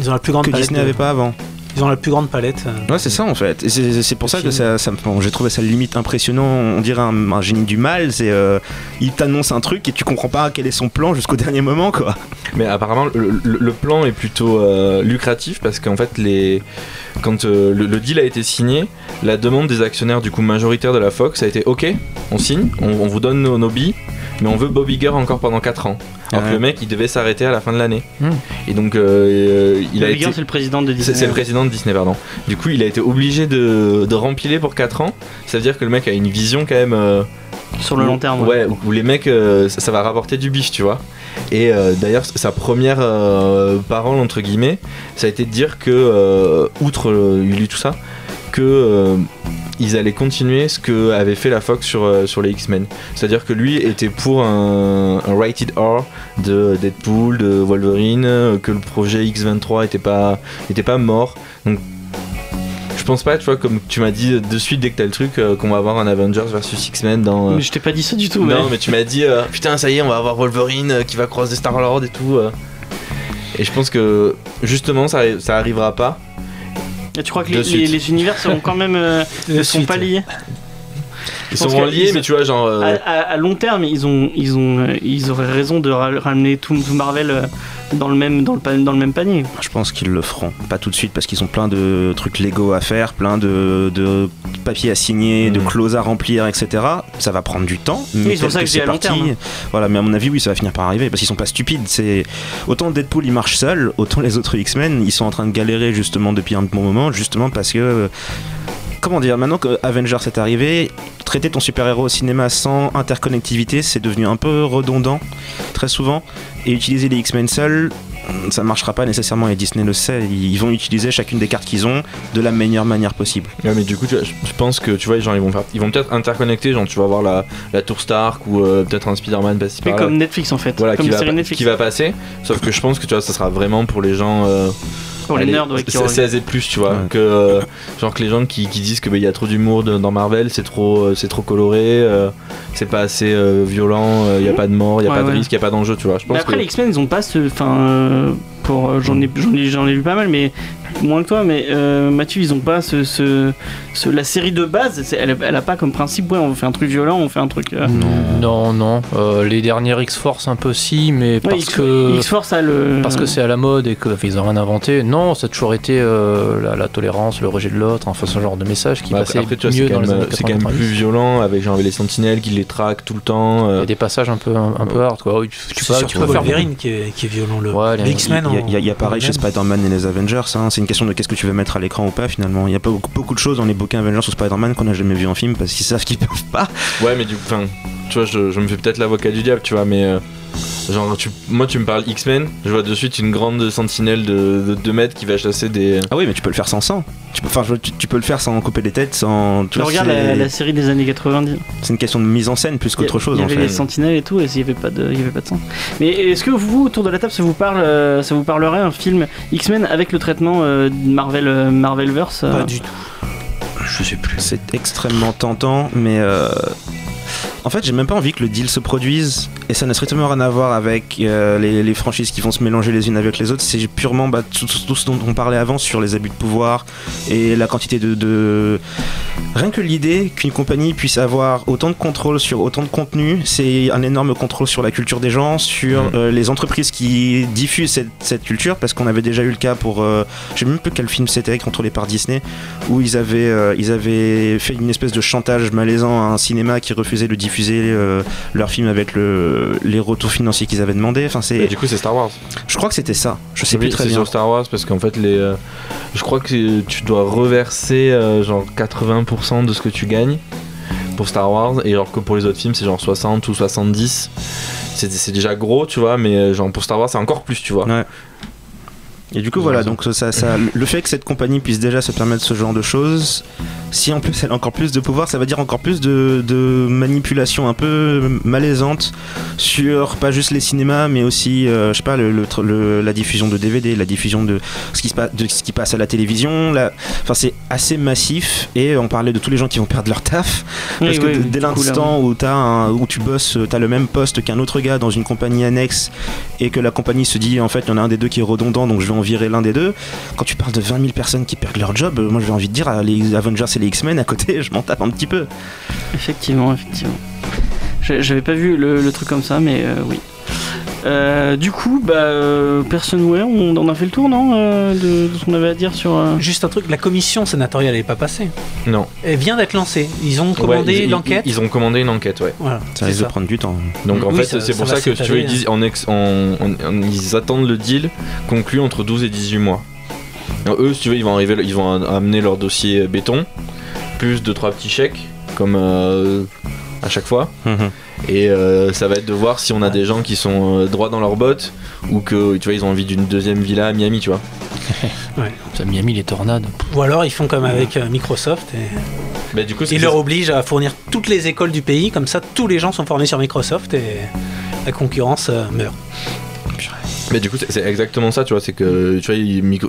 Ils ont la plus grande que. Disney de- n'avait pas avant. Ils ont la plus grande palette. Ouais, c'est ça en fait. Et c'est pour ça que ça, ça me- bon, j'ai trouvé ça limite impressionnant. On dirait un, un génie du mal. C'est euh, il t'annonce un truc et tu comprends pas quel est son plan jusqu'au dernier moment quoi. Mais apparemment, le, le- le plan est plutôt euh, lucratif parce qu'en fait, les... quand euh, le, le deal a été signé, la demande des actionnaires du coup majoritaires de la Fox a été OK, on signe, on, on vous donne nos, nos billes, mais on veut Bob Iger encore pendant 4 ans. Alors Ouais. que le mec, il devait s'arrêter à la fin de l'année. Hmm. Et donc, euh, il a été. C'est le président de Disney. c'est le président de Disney, pardon. Du coup, il a été obligé de, de rempiler pour 4 ans. Ça veut dire que le mec a une vision quand même. euh, Sur le long terme. Ouais, où, où les mecs, euh, ça, ça va rapporter du bif, tu vois. Et euh, d'ailleurs, sa première euh, parole, entre guillemets, ça a été de dire que, euh, outre euh, Uli, tout ça, que. euh, ils allaient continuer ce que avait fait la Fox sur, euh, sur les X-Men. C'est-à-dire que lui était pour un, un rated R de Deadpool, de Wolverine, euh, que le projet X23 était pas, était pas mort. Donc je pense pas, tu vois, comme tu m'as dit de suite dès que t'as le truc, euh, qu'on va avoir un Avengers versus X-Men dans. euh, Mais je t'ai pas dit ça du tout. mais- non, mais tu m'as dit, euh, putain, ça y est, on va avoir Wolverine qui va croiser Star-Lord et tout. Et je pense que justement, ça, ça arrivera pas. Et tu crois que les, suite. les- les univers seront quand même. euh, ne sont pas liés Ils sont liés, mais tu vois, genre. euh, à, à- à long terme, ils ont, ils ont, euh, ils auraient raison de ra- ramener tout, tout Marvel dans le même, dans le, dans le même panier. Je pense qu'ils le feront. Pas tout de suite parce qu'ils ont plein de trucs Lego à faire, plein de, de papiers à signer, de Mhm. clauses à remplir, etc. Ça va prendre du temps. Mais c'est pour ça que c'est à long terme. Voilà, mais à mon avis, oui, ça va finir par arriver parce qu'ils sont pas stupides. C'est autant Deadpool il marche seul, autant les autres X-Men ils sont en train de galérer justement depuis un bon moment, justement parce que comment dire, maintenant que Avengers est arrivé, traiter ton super-héros au cinéma sans interconnectivité, c'est devenu un peu redondant très souvent. Et utiliser les X-Men seuls, ça marchera pas nécessairement et Disney le sait. Ils vont utiliser chacune des cartes qu'ils ont de la meilleure manière possible. Ouais, mais du coup, tu vois, je pense que tu vois, genre, ils vont, faire- ils vont peut-être interconnecter, genre, tu vas voir la, la Tour Stark ou euh, peut-être un Spider-Man passé Mais comme Netflix en fait. Voilà, comme qui va, Netflix. qui va passer. Sauf que je pense que tu vois, ça sera vraiment pour les gens. euh, Pour les nerds, ouais, qui c'est- auraient- 16 et plus, tu vois. Ouais. Que, euh, genre que les gens qui, qui disent que bah, il y a trop d'humour de- dans Marvel, c'est trop, euh, c'est trop coloré, euh, c'est pas assez euh, violent, il y a pas de mort, il y a Ouais, pas de risque, il y a pas d'enjeu, tu vois. Je pense Mais après, que- les X-Men, ils ont pas ce. Enfin, euh, pour euh, j'en ai, j'en ai, j'en ai vu pas mal, mais moins que toi. Mais euh, Mathieu, ils ont pas ce, ce, ce- la série de base. Elle, elle a pas comme principe, ouais, on fait un truc violent, on fait un truc. euh, Non, non. Euh, les dernières X-Force un peu si, mais ouais, parce X- que X-Force a le. parce que c'est à la mode et qu'ils ont rien inventé. Non, ça a toujours été euh, la, la tolérance, le rejet de l'autre, enfin ce genre de message qui Bah, passait après, tu vois, c'est mieux quand, dans les même, années c'est quand même 90. plus violent avec genre avec les sentinelles qui les traquent tout le temps. Il y a des passages un peu un, un peu hard quoi. Oui, Tu, surtout tu peux faire Wolverine qui est, qui est violent. Le, Ouais, les- les X-Men. Il y a, pareil chez. Spider-Man et les Avengers. hein. C'est une question de qu'est-ce que tu veux mettre à l'écran ou pas finalement. Il y a pas beaucoup, de choses dans les bouquins Avengers ou Spider-Man qu'on n'a jamais vu en film parce qu'ils savent qu'ils peuvent pas. Ouais, mais du coup, tu vois, je, je me fais peut-être l'avocat du diable, tu vois, mais euh, genre, tu, moi, tu me parles X-Men, je vois de suite une grande sentinelle de 2 mètres qui va chasser des. Ah oui, mais tu peux le faire sans sang. Tu peux, enfin, je- tu, tu peux le faire sans couper les têtes, sans. tu vois, regardes c'est- la, la série des années 90. C'est une question de mise en scène plus qu'autre chose Il y en avait fait. les sentinelles et tout, et il y avait pas de, il y avait pas de sang. Mais est-ce que vous, autour de la table, ça vous parle, euh, ça vous parlerait un film X-Men avec le traitement euh, Marvel, euh, Marvelverse euh, Pas du tout. Je sais plus. C'est extrêmement tentant, mais euh, en fait, j'ai même pas envie que le deal se produise. Et ça n'a strictement rien à voir avec euh, les, les franchises qui vont se mélanger les unes avec les autres. C'est purement bah, tout, ce dont on parlait avant sur les abus de pouvoir et la quantité de. de- Rien que l'idée qu'une compagnie puisse avoir autant de contrôle sur autant de contenu, c'est un énorme contrôle sur la culture des gens, sur Mhm. euh, les entreprises qui diffusent cette, cette culture, parce qu'on avait déjà eu le cas pour. euh, je sais même plus quel film c'était contrôlé par Disney, où ils avaient, ils avaient fait une espèce de chantage malaisant à un cinéma qui refusait de diffuser euh, leur film avec le, les retours financiers qu'ils avaient demandé. Enfin, Et c'est, du coup, c'est Star Wars. je crois que c'était ça. Je sais Oui, plus très bien. sur Star Wars parce qu'en fait, les, euh, je crois que tu dois reverser euh, genre 80% de ce que tu gagnes pour Star Wars, et alors que pour les autres films, c'est genre 60 ou 70. C'est déjà gros, tu vois, mais genre pour Star Wars, c'est encore plus, tu vois. Ouais. Et du coup, voilà, donc ça, ça, le fait que cette compagnie puisse déjà se permettre ce genre de choses, si en plus elle a encore plus de pouvoir, ça va dire encore plus de, de manipulation un peu malaisante sur pas juste les cinémas, mais aussi, euh, je sais pas, le, le la diffusion de DVD, la diffusion de ce qui, se passe, de ce qui passe à la télévision. la- Enfin, c'est assez massif et on parlait de tous les gens qui vont perdre leur taf. Parce Oui, que oui, dès l'instant où, un- où tu bosses, tu as le même poste qu'un autre gars dans une compagnie annexe et que la compagnie se dit en fait il y en a un des deux qui est redondant donc je vais en virer l'un des deux, quand tu parles de 20 000 personnes qui perdent leur job, euh, moi j'ai envie de dire les Avengers et les X-Men à côté, je m'en tape un petit peu. Effectivement, effectivement. J'avais pas vu le, le truc comme ça, mais euh, oui. Euh, du coup, bah, euh, personne, ouais, on a fait le tour, non euh, de, de ce qu'on avait à dire sur. euh, Juste un truc, la commission sénatoriale n'est pas passée. Non. Elle vient d'être lancée. Ils ont Ouais, commandé ils- ils- l'enquête. Ils, ont commandé une enquête, ouais. Voilà, Ça risque ça. de prendre du temps. Donc en Oui, fait, ça- c'est ça pour va ça que tu vois, s'étaler, ils, disent, en ex- en- en- en- ils attendent le deal conclu entre 12 et 18 mois. Alors, eux, si tu veux, ils vont, arriver, ils vont amener leur dossier béton, plus 2-3 petits chèques, comme euh, à chaque fois. Et euh, ça va être de voir si on a des gens qui sont euh, droits dans leurs bottes ou que tu vois ils ont envie d'une deuxième villa à Miami, tu vois. Ça, Miami, les tornades. Ou alors ils font comme avec euh, Microsoft et Bah, du coup, c'est ils leur obligent à fournir toutes les écoles du pays. Comme ça, tous les gens sont formés sur Microsoft et la concurrence euh, meurt. Mais du coup, c'est exactement ça, tu vois. C'est que, tu vois, micro-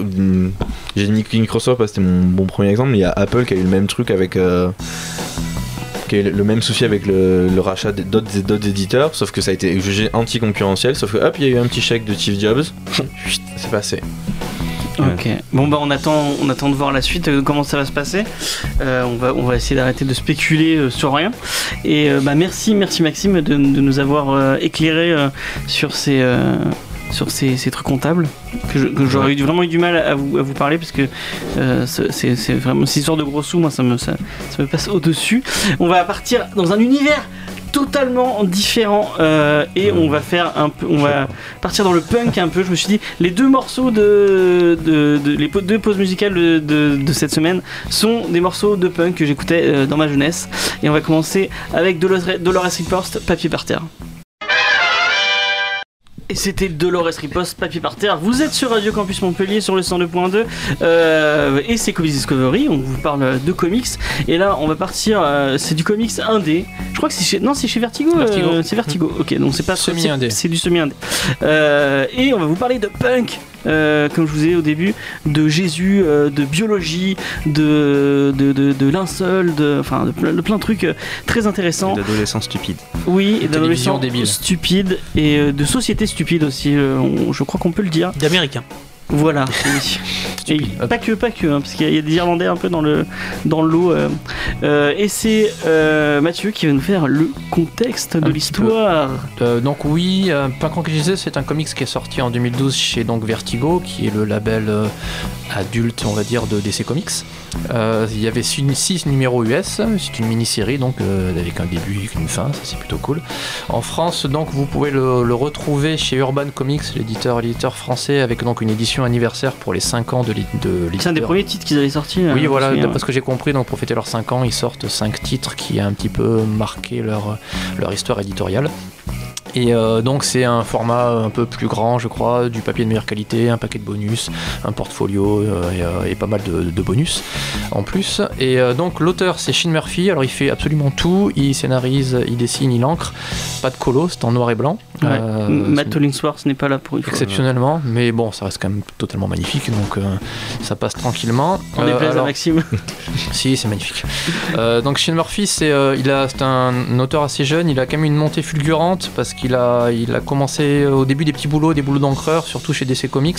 j'ai dit Microsoft, parce que c'était mon bon premier exemple, mais il y a Apple qui a eu le même truc avec. euh, qui le même souci avec le, le rachat d'autres d'autres éditeurs, sauf que ça a été jugé anticoncurrentiel, sauf que hop, il y a eu un petit chèque de Steve Jobs, c'est passé. Ok. Bon bah on attend, on attend de voir la suite, euh, comment ça va se passer. Euh, on va, on va essayer d'arrêter de spéculer euh, sur rien. Et bah merci, merci Maxime de, de nous avoir éclairé sur ces. Sur ces, ces trucs comptables que j'aurais vraiment eu du mal à vous, à vous parler parce que euh, c'est vraiment cette histoire de gros sous moi ça me, ça, ça me passe au dessus on va partir dans un univers totalement différent euh, et on va faire un peu on va partir dans le punk un peu. Je me suis dit les deux morceaux de, de, de- les deux pauses musicales de, de- de cette semaine sont des morceaux de punk que j'écoutais euh, dans ma jeunesse. Et on va commencer avec Dolores, Dolores Riposte Papier par terre et c'était Dolores Riposte, papier par terre. Vous êtes sur Radio Campus Montpellier sur le 102.2 euh, et c'est Comics Discovery. On vous parle de comics et là on va partir. euh, c'est du comics indé. Je crois que c'est chez non c'est chez Vertigo. Vertigo. euh, c'est Vertigo. Ok donc c'est pas Semi-indé. c'est- C'est du semi indé. Et on va vous parler de punk. Euh, comme je vous ai dit au début, de Jésus, euh, de biologie, de, de, de, de linceul, de, enfin, de, plein, de plein de trucs euh, très intéressants. D'adolescents stupides. Oui, et d'adolescents stupides et euh, de société stupide aussi, euh, on- je crois qu'on peut le dire. D'américains. Voilà. Et pas que, pas que, hein, parce qu'il y, a- il y a des Irlandais un peu dans le, dans le lot. euh. Euh, et c'est euh, Mathieu qui va nous faire le contexte de l'histoire. Donc oui, Rock Disait, c'est un comics qui est sorti en 2012 chez donc Vertigo, qui est le label adulte, on va dire, de DC Comics. Il y avait 6 numéros US, c'est une mini-série donc avec un début et une fin, ça c'est plutôt cool. En France, donc vous pouvez le, le retrouver chez Urban Comics, l'éditeur l'éditeur français, avec donc une édition anniversaire pour les 5 ans de l'é- de l'éditeur. C'est un des premiers titres qu'ils avaient sorti. euh, Oui, voilà, d'après ce que j'ai compris, donc pour fêter leurs 5 ans, ils sortent 5 titres qui a un petit peu marqué leur, leur histoire éditoriale. Et euh, donc c'est un format un peu plus grand, je crois, du papier de meilleure qualité, un paquet de bonus, un portfolio euh, et, et pas mal de, de bonus en plus. Et euh, donc l'auteur c'est Shin Murphy, alors il fait absolument tout, il scénarise, il dessine, il encre, pas de colo, c'est en noir et blanc. Ouais. Euh, Matt Hollingsworth n'est pas là pour une fois. Exceptionnellement, mais bon, ça reste quand même totalement magnifique, donc euh, ça passe tranquillement. On Euh, déplaise à alors- Maxime. si, c'est magnifique. Euh, donc Shane Murphy, c'est euh, il a- c'est un auteur assez jeune, il a quand même une montée fulgurante parce qu'il a, il a commencé au début des petits boulots, des boulots d'encreur, surtout chez DC Comics.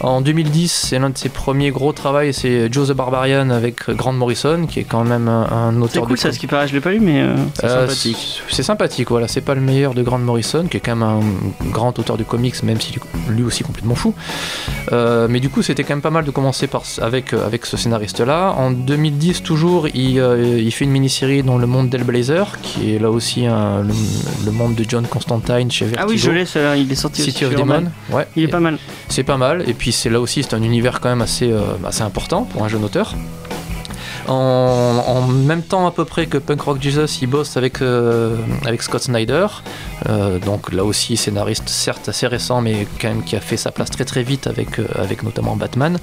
En 2010, c'est l'un de ses premiers gros travaux, c'est Joe the Barbarian avec Grant Morrison, qui est quand même un, un C'est auteur cool ça, ce qui paraît, je l'ai pas lu, mais euh, c'est euh, sympathique. C'est sympathique, voilà. C'est pas le meilleur de Grant Morrison, qui est quand même un grand auteur de comics, même s'il est lui aussi complètement fou. Euh, mais du coup, c'était quand même pas mal de commencer par, avec, euh, avec ce scénariste-là. En 2010, toujours, il, euh, il fait une mini-série dans le monde d'Hellblazer, qui est là aussi un- le, le monde de John Constantine chez Vertigo. Ah oui, je l'ai, il est sorti City aussi of Demon. Ouais. Il est pas mal. c'est pas mal, et puis c'est là aussi, c'est un univers quand même assez, euh, assez important pour un jeune auteur. En, en même temps à peu près que Punk Rock Jesus, il bosse avec, euh, avec Scott Snyder. Euh, donc là aussi scénariste certes assez récent mais quand même qui a fait sa place très très vite avec, euh, avec notamment Batman.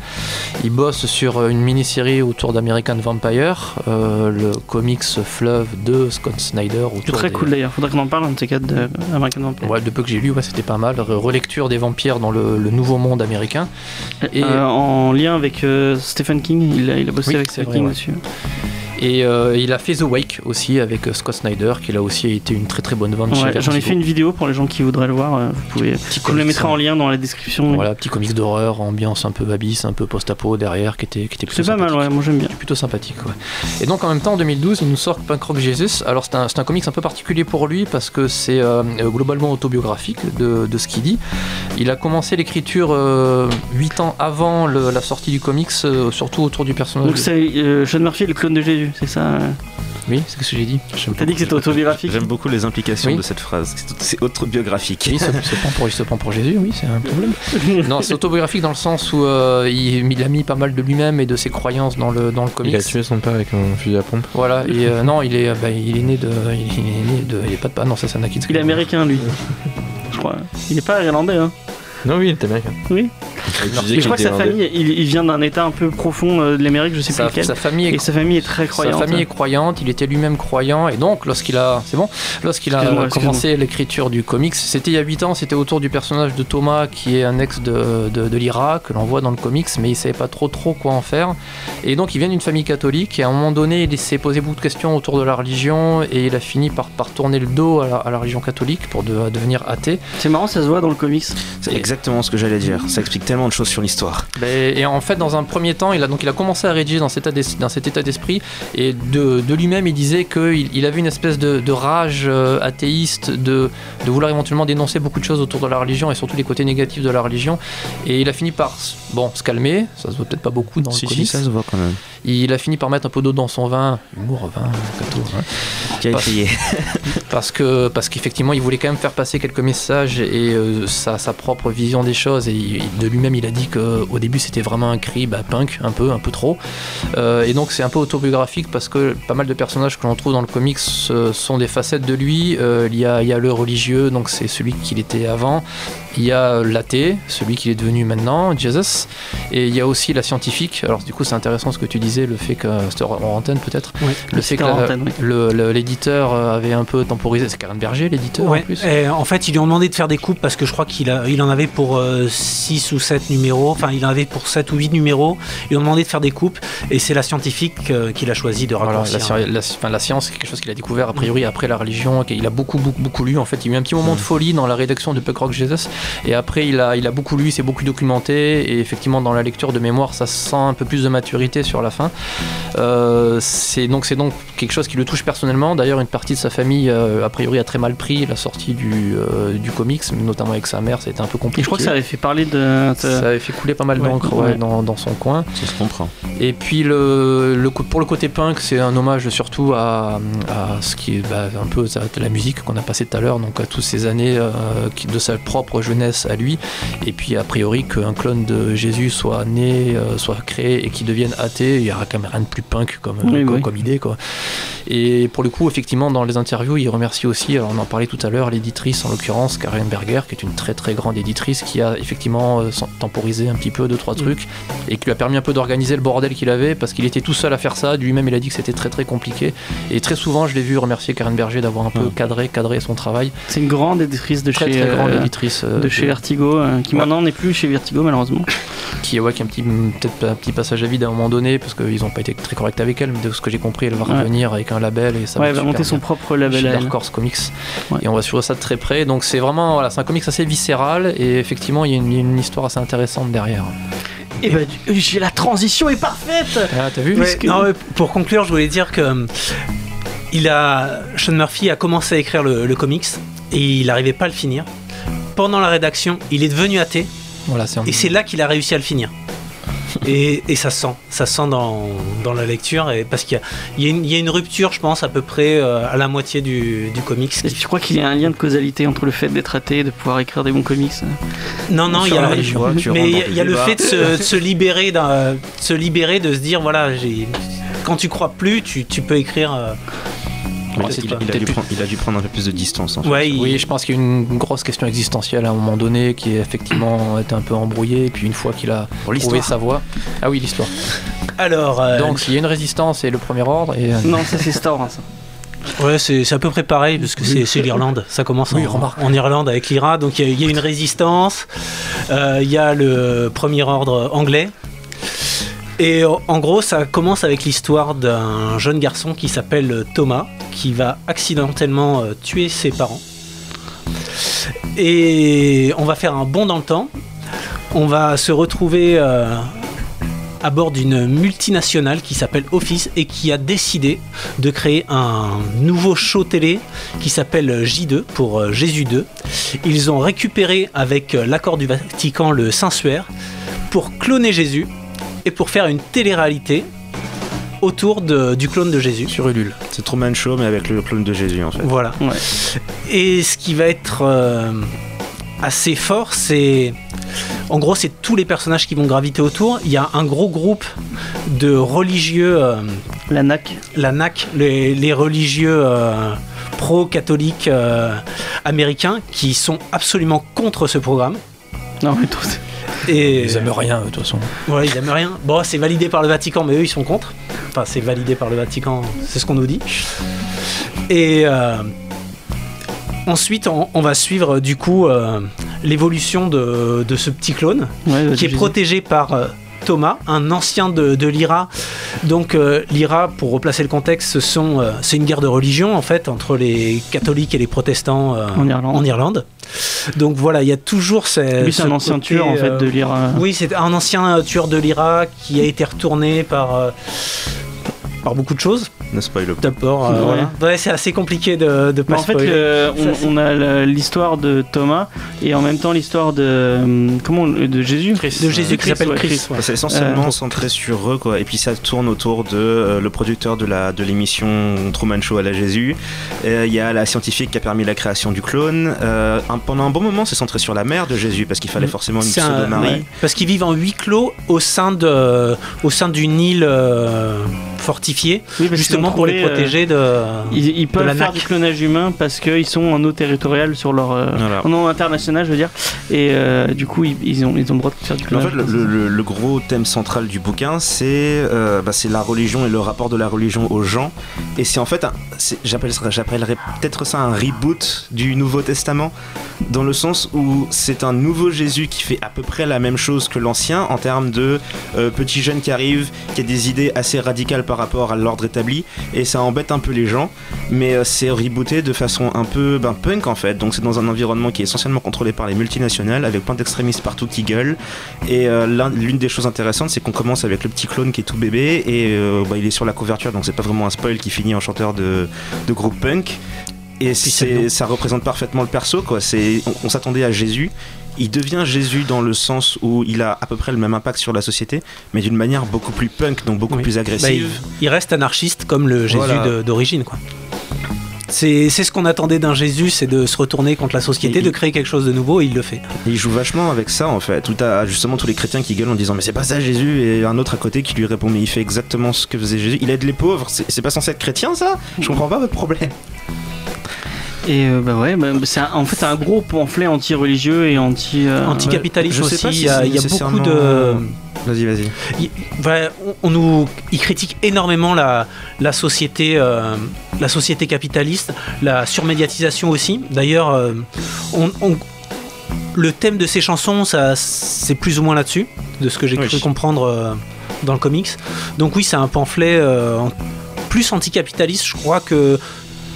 Il bosse sur une mini-série autour d'American Vampire, le comics fleuve de Scott Snyder. C'est autour très des- cool d'ailleurs, faudrait qu'on en parle un de ces quatre de American Vampire. Ouais, de peu que j'ai lu, ouais, c'était pas mal. Re- Relecture des vampires dans le, le nouveau monde américain. Et- en lien avec Stephen King, il a, il a bossé Oui, avec Stephen vrai, King ouais. dessus. Yeah. Et euh, il a fait The Wake aussi avec euh, Scott Snyder, qui là aussi a été une très très bonne vente chez Ouais, J'en ai fait une vidéo pour les gens qui voudraient le voir. euh, Vous pouvez, je vous le mettrai en hein. lien dans la description. Voilà, petit comics d'horreur, ambiance un peu abyss, un peu post-apo derrière, qui était, qui était plutôt C'est pas mal, ouais, moi j'aime bien. plutôt sympathique. Ouais. Et donc en même temps, en 2012, il nous sort Punk Rock Jesus. Alors c'est un, un comics un peu particulier pour lui parce que c'est euh, euh, globalement autobiographique de, de ce qu'il dit. Il a commencé l'écriture 8 ans avant le- la sortie du comics, euh, surtout autour du personnage. Donc c'est euh, Sean Murphy, le clone de Jésus, c'est ça Oui, c'est ce que j'ai dit. T'as dit que c'était autobiographique J'aime beaucoup les implications Oui. de cette phrase. C'est- autobiographique. Oui, il se, prend pour, il se prend pour Jésus, oui, c'est un problème. Non, c'est autobiographique dans le sens où euh, il, il a mis pas mal de lui-même et de ses croyances dans le, dans le comics. Il a tué son père avec un fusil à pompe. Voilà, et euh, non, il est, euh, bah, il est né de. Il est né de. Il est pas de. Ah non, ça c'est Anakin Il est américain, lui. Je crois. Il est pas irlandais, hein. Non, oui, il était américain. Oui. Je crois que sa famille, il, il vient d'un état un peu profond euh, de l'Amérique, je sais Sa, plus lequel. sa famille est Et sa famille est très croyante. Sa famille est croyante, il était lui-même croyant, et donc lorsqu'il a, c'est bon, lorsqu'il a commencé l'écriture du comics, c'était il y a 8 ans, c'était autour du personnage de Thomas qui est un ex de, de, de l'IRA que l'on voit dans le comics, mais il savait pas trop trop quoi en faire, et donc il vient d'une famille catholique, et à un moment donné il s'est posé beaucoup de questions autour de la religion, et il a fini par, par tourner le dos à la, à la religion catholique pour de- devenir athée. C'est marrant, ça se voit dans le comics. C'est exactement ce que j'allais dire. Ça explique tellement de choses sur l'histoire. Ben, et en fait, dans un premier temps, il a, donc, il a commencé à rédiger dans cet état d'esprit, et de, de lui-même, il disait qu'il il avait une espèce de, de rage euh, athéiste, de, de vouloir éventuellement dénoncer beaucoup de choses autour de la religion, et surtout les côtés négatifs de la religion. Et il a fini par bon, se calmer, ça se voit peut-être pas beaucoup dans Si, le si, comics. ça se voit quand même. Il a fini par mettre un peu d'eau dans son vin, humour, vin, gâteau. Qui a essayé parce parce qu'effectivement il voulait quand même faire passer quelques messages et euh, sa, sa propre des choses et de lui-même il a dit que au début c'était vraiment un cri bah, punk un peu un peu trop. Euh, et donc c'est un peu autobiographique parce que pas mal de personnages que l'on trouve dans le comics euh, sont des facettes de lui. Euh, il y a il y a le religieux donc c'est celui qu'il était avant il y a l'athée celui qu'il est devenu maintenant Jesus et il y a aussi la scientifique alors du coup c'est intéressant ce que tu disais le fait que c'était en antenne peut-être Ouais. le fait que la- oui. l'éditeur euh, avait un peu temporisé. C'est Karen Berger, l'éditeur en plus. et en fait, ils lui ont demandé de faire des coupes parce que je crois qu'il il en avait pour 6 ou 7 numéros. Enfin, il en avait pour 7 ou 8 numéros. Ils lui ont demandé de faire des coupes et c'est la scientifique euh, qu'il a choisi de Voilà, raccourcir. la, sci- la- enfin, la science, c'est quelque chose qu'il a découvert a priori après la religion. qu'il a beaucoup, beaucoup, beaucoup lu. En fait, il y a eu un petit moment de folie dans la rédaction de Puck Rock Jesus. Et après, il a, il a beaucoup lu, il s'est beaucoup documenté. Et effectivement, dans la lecture de mémoire, ça sent un peu plus de maturité sur la fin. Euh, c'est donc, c'est donc quelque chose qui le touche personnellement. D'ailleurs, une partie de sa famille, euh, a priori, a très mal pris la sortie du, euh, du comics, notamment avec sa mère. C'était un peu compliqué. Et je crois que ça avait fait parler de. Ça avait fait couler pas mal Ouais, d'encre ouais, ouais. dans, dans son coin. Ça se comprend. Et puis le, le pour le côté punk, c'est un hommage surtout à, à ce qui est bah, un peu ça, la musique qu'on a passé tout à l'heure, donc à toutes ces années euh, de sa propre jeunesse à lui. Et puis a priori qu'un clone de Jésus soit né, euh, soit créé et qu'il devienne athée, il y aura quand même rien de plus punk comme, Oui, comme, oui. comme idée. Quoi. Et pour le coup, effectivement, dans les interviews, il remercie aussi, alors on en parlait tout à l'heure, l'éditrice en l'occurrence, Karen Berger, qui est une très très grande éditrice, qui a effectivement euh, temporisé un petit peu deux trois trucs et qui lui a permis un peu d'organiser le bordel qu'il avait parce qu'il était tout seul à faire ça. Lui-même, il a dit que c'était très très compliqué. Et très souvent, je l'ai vu remercier Karen Berger d'avoir un peu Ouais. cadré, cadré son travail. C'est une grande éditrice de Très chez. très grande euh, éditrice euh, de chez Vertigo, euh, qui Ouais. maintenant n'est plus chez Vertigo malheureusement. qui, ouais, qui a un petit, peut-être un petit passage à vide à un moment donné parce qu'ils n'ont pas été très corrects avec elle. Mais de ce que j'ai compris, elle va Ouais. revenir avec un label et ça ouais, va elle va super monter son propre label chez à elle. Dark Horse Comics Ouais. et on va suivre ça de très près donc c'est vraiment voilà c'est un comics assez viscéral et effectivement il y a une, histoire assez intéressante derrière Et bah, du- j'ai la transition est parfaite. ah, t'as vu Ouais, non, pour conclure, je voulais dire que euh, il a, Sean Murphy a commencé à écrire le, le comics et il n'arrivait pas à le finir. Pendant la rédaction, il est devenu athée voilà c'est un- et c'est là qu'il a réussi à le finir. Et, et ça se sent, ça se sent dans, dans la lecture, et parce qu'il y a, il y, a une- il y a une rupture, je pense, à peu près euh, à la moitié du, du comics. Et tu crois qu'il y a un lien de causalité entre le fait d'être athée et de pouvoir écrire des bons comics Non, non, il y a, la religion, tu mais il y a, y le fait de se, de se libérer, d'un- de se libérer, de se dire voilà, j'ai quand tu crois plus, tu, tu peux écrire. euh, Ouais, il, a dû prendre, il a dû prendre un peu plus de distance. En fait. ouais, il- Oui, je pense qu'il y a une grosse question existentielle à un moment donné qui est effectivement été un peu embrouillée. Et puis une fois qu'il a Pour trouvé sa voie. Ah oui, l'histoire. Alors, euh, Donc il y a une résistance et le premier ordre. Et, euh, Non, ça c'est Star Wars. ça. ouais, c'est c'est à peu près pareil parce que c'est c'est l'Irlande. Ça commence en, Irlande avec l'IRA. Donc il y, a- il y a une résistance. Euh, Il y a le premier ordre anglais. Et euh, en gros, ça commence avec l'histoire d'un jeune garçon qui s'appelle Thomas, qui va accidentellement euh, tuer ses parents. Et on va faire un bond dans le temps. On va se retrouver euh, à bord d'une multinationale qui s'appelle Office et qui a décidé de créer un nouveau show télé qui s'appelle J2 pour euh, Jésus 2. Ils ont récupéré avec euh, l'accord du Vatican le Saint-Suaire pour cloner Jésus et pour faire une télé-réalité autour de- du clone de Jésus. sur Ulule. C'est Truman Show, mais avec le clone de Jésus en fait. Voilà. Ouais. Et ce qui va être euh, assez fort, c'est. En gros, c'est tous les personnages qui vont graviter autour. Il y a un gros groupe de religieux, euh, La NAC. la NAC, les, les religieux euh, pro-catholiques euh, américains qui sont absolument contre ce programme. Non, mais tous. Et Ils aiment rien, eux, de toute façon. Ouais, ils aiment rien. Bon, c'est validé par le Vatican, mais eux, ils sont contre. Enfin, c'est validé par le Vatican, c'est ce qu'on nous dit. Et euh, ensuite, on, on va suivre du coup euh, l'évolution de, de ce petit clone Ouais, qui est protégé par euh, Thomas, un ancien de, de l'IRA. Donc euh, l'IRA, pour replacer le contexte, ce sont, euh, c'est une guerre de religion en fait entre les catholiques et les protestants euh, En Irlande. en Irlande. Donc voilà, il y a toujours ces, Lui, c'est ce un ancien côté, tueur en fait de euh, oui, c'est un ancien tueur de l'IRA qui a été retourné par, par beaucoup de choses. Ne spoil pas. D'abord, euh, Ouais. voilà. Ouais, c'est assez compliqué de, de pas en fait, le- on, on a le- l'histoire de Thomas et en même temps l'histoire de hum, comment de Jésus. Chris. de Jésus qui Christ, s'appelle. Christ. ouais. C'est essentiellement Euh, centré sur eux, quoi. Et puis ça tourne autour de euh, le producteur de la de l'émission Truman Show à la Jésus. Euh, Il y a la scientifique qui a permis la création du clone. Euh, un- pendant un bon moment, c'est centré sur la mère de Jésus parce qu'il fallait Mm. forcément une pseudo-Marie. ouais. Parce qu'ils vivent en huis clos au sein de, au sein d'une île euh, Oui, justement pour les euh, protéger de. Ils, ils peuvent la faire NAC. du clonage humain parce qu'ils sont en eau territoriale sur leur euh, Voilà. en eau internationale, je veux dire. Et euh, du coup, ils, ils ont ils ont le droit de faire du Mais En clonage. fait, le, le- le gros thème central du bouquin, c'est euh, bah, c'est la religion et le rapport de la religion aux gens. Et c'est en fait, j'appellerais peut-être ça un reboot du Nouveau Testament, dans le sens où c'est un nouveau Jésus qui fait à peu près la même chose que l'ancien en termes de euh, petit jeune qui arrive, qui a des idées assez radicales par rapport à l'ordre établi, et ça embête un peu les gens. Mais euh, c'est rebooté de façon un peu ben, punk en fait. Donc c'est dans un environnement qui est essentiellement contrôlé par les multinationales, avec plein d'extrémistes partout qui gueulent. Et euh, l'un- l'une des choses intéressantes, c'est qu'on commence avec le petit clone qui est tout bébé et euh, bah, il est sur la couverture, donc c'est pas vraiment un spoil qui finit en chanteur de, de groupe punk. Et ça représente parfaitement le perso, quoi. On, on s'attendait à Jésus. Il devient Jésus dans le sens où il a à peu près le même impact sur la société, mais d'une manière beaucoup plus punk, donc beaucoup Oui. plus Bah, agressive. il, il reste anarchiste comme le Jésus Voilà. d'origine, quoi. C'est ce qu'on attendait d'un Jésus, c'est de se retourner contre la société, de créer quelque chose de nouveau, et il le fait. Il joue vachement avec ça en fait. Tout à justement tous les chrétiens qui gueulent en disant mais c'est pas ça Jésus et un autre à côté qui lui répond mais il fait exactement ce que faisait Jésus. Il aide les pauvres. C'est pas censé être chrétien ça? Je comprends pas votre problème. Et euh, bah ouais, bah, c'est un- en fait c'est un gros pamphlet anti-religieux et anti. euh, Anticapitaliste aussi, si il y a, c'est il y a beaucoup de. Vas-y vas-y. Il, voilà, on, on nous, il critique énormément la, la société, euh, la société capitaliste, la surmédiatisation aussi. D'ailleurs, euh, on- on- le thème de ces chansons, ça, c'est plus ou moins là-dessus, de ce que j'ai Oui. cru comprendre euh, dans le comics. Donc oui, c'est un pamphlet euh, plus anticapitaliste, je crois que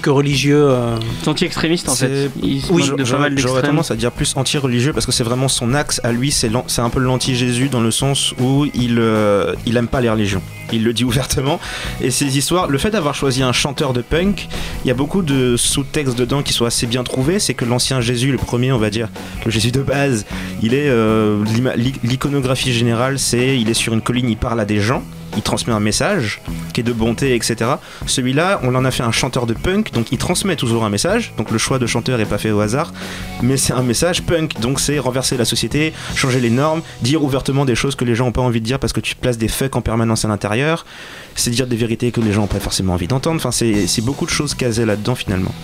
que religieux. euh. C'est anti-extrémiste en fait. Se Oui, de J'aurais tendance à dire plus anti-religieux parce que c'est vraiment son axe à lui, c'est un peu l'anti-Jésus dans le sens où il, euh, il aime pas les religions. Il le dit ouvertement. Et ces histoires, le fait d'avoir choisi un chanteur de punk, il y a beaucoup de sous-textes dedans qui sont assez bien trouvés. C'est que l'ancien Jésus, le premier, on va dire, le Jésus de base, il est euh, l'iconographie générale, c'est il est sur une colline, il parle à des gens. Il transmet un message qui est de bonté, etc. Celui-là, on en a fait un chanteur de punk, donc il transmet toujours un message. Donc le choix de chanteur est pas fait au hasard, mais c'est un message punk. Donc c'est renverser la société, changer les normes, dire ouvertement des choses que les gens ont pas envie de dire parce que tu places des fucks en permanence à l'intérieur. C'est dire des vérités que les gens ont pas forcément envie d'entendre. Enfin, c'est beaucoup de choses casées là-dedans finalement.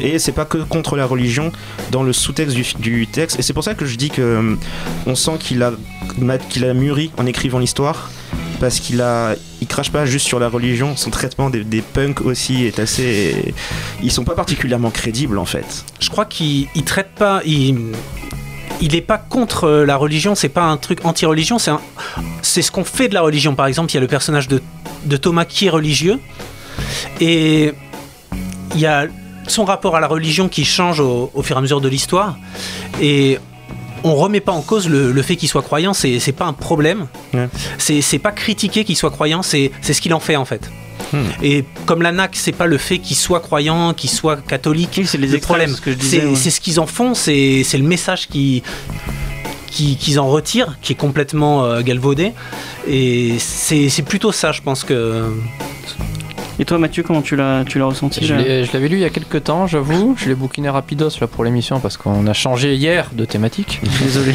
Et c'est pas que contre la religion dans le sous-texte du, du texte. Et c'est pour ça que je dis que euh, on sent qu'il a, qu'il a mûri en écrivant l'histoire. Parce qu'il a, il crache pas juste sur la religion. Son traitement des, punks aussi est assez, ils sont pas particulièrement crédibles en fait. Je crois qu'il il traite pas. Il, il est pas contre la religion, c'est pas un truc anti-religion, c'est ce qu'on fait de la religion. Par exemple, il y a le personnage de, de Thomas qui est religieux, et il y a son rapport à la religion qui change au, au fur et à mesure de l'histoire, et on remet pas en cause le, le fait qu'il soit croyant, c'est c'est pas un problème, Ouais. c'est pas critiquer qu'il soit croyant, c'est c'est ce qu'il en fait en fait. Hmm. Et comme l'ANAC, c'est pas le fait qu'il soit croyant, qu'il soit catholique, Oui, c'est les le problème. C'est ouais. c'est ce qu'ils en font, c'est c'est le message qui qui- qu'ils en retirent, qui est complètement euh, galvaudé. Et c'est c'est plutôt ça, je pense que. Et toi, Mathieu, comment tu l'as, tu l'as ressenti Je là l'ai- je l'avais lu il y a quelques temps, j'avoue. Je l'ai bouquiné rapidos là pour l'émission parce qu'on a changé hier de thématique. Désolé.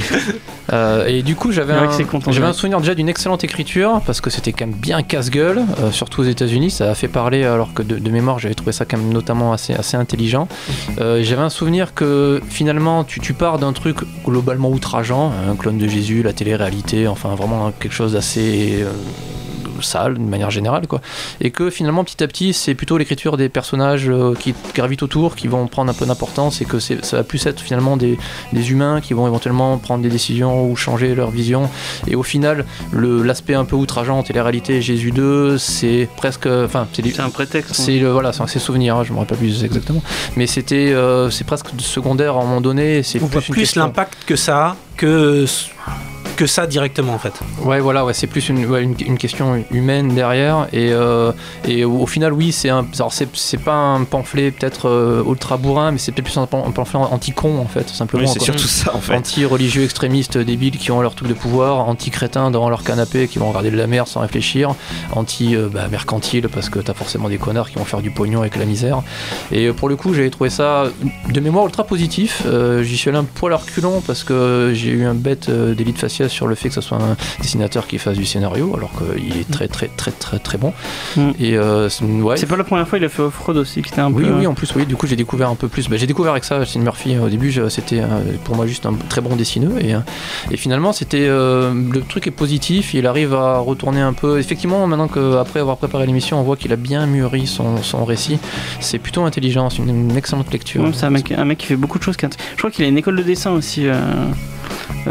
Euh, et du coup, j'avais C'est vrai un, que c'est content, j'avais un souvenir déjà d'une excellente écriture parce que c'était quand même bien casse-gueule, euh, surtout aux États-Unis. Ça a fait parler alors que de, de mémoire, j'avais trouvé ça quand même notamment assez, assez intelligent. Euh, j'avais un souvenir que finalement, tu, tu pars d'un truc globalement outrageant, un clone de Jésus, la télé-réalité, enfin vraiment quelque chose d'assez. euh, sale d'une manière générale quoi et que finalement petit à petit c'est plutôt l'écriture des personnages euh, qui gravitent autour qui vont prendre un peu d'importance et que c'est- ça va plus être finalement des, des humains qui vont éventuellement prendre des décisions ou changer leur vision et au final le- l'aspect un peu outrageant télé-réalité Jésus 2 c'est presque enfin c'est un prétexte. hein. c'est le voilà c'est ses souvenirs hein, je me rappelle plus exactement mais c'était euh, c'est presque secondaire à un moment donné c'est plus l'impact que ça a que, que ça directement en fait. Ouais, voilà, ouais, c'est plus une, ouais, une, une question humaine derrière. Et, euh, et au, au final, oui, c'est un, c'est, pas un pamphlet peut-être euh, ultra bourrin, mais c'est peut-être plus un, pam- un pamphlet anti-con en fait, simplement. Oui, c'est surtout ça en fait. Anti-religieux extrémistes débiles qui ont leur truc de pouvoir, anti-crétins dans leur canapé qui vont regarder de la merde sans réfléchir, anti-mercantile parce que t'as forcément des connards qui vont faire du pognon avec la misère. Et euh, pour le coup, j'avais trouvé ça de mémoire ultra positif. Euh, J'y suis allé un poil à reculons parce que j'ai eu un bête euh, d'élite faciale sur le fait que ce soit un dessinateur qui fasse du scénario alors qu'il est très très très très très bon. Mm. Et euh, ouais, C'est pas la première fois, il a fait Off-Road aussi, qui était un oui, peu. oui, en plus, oui. Du coup, j'ai découvert un peu plus. Bah, j'ai découvert avec ça, Steve Murphy. Au début, c'était euh, pour moi juste un très bon dessineux. Et, euh, et finalement, c'était euh, le truc est positif. Il arrive à retourner un peu. Effectivement, maintenant qu'après avoir préparé l'émission, on voit qu'il a bien mûri son, son récit. C'est plutôt intelligent. C'est une, une excellente lecture. Ouais, c'est un mec, un mec qui fait beaucoup de choses. Je crois qu'il a une école de dessin aussi. euh, euh,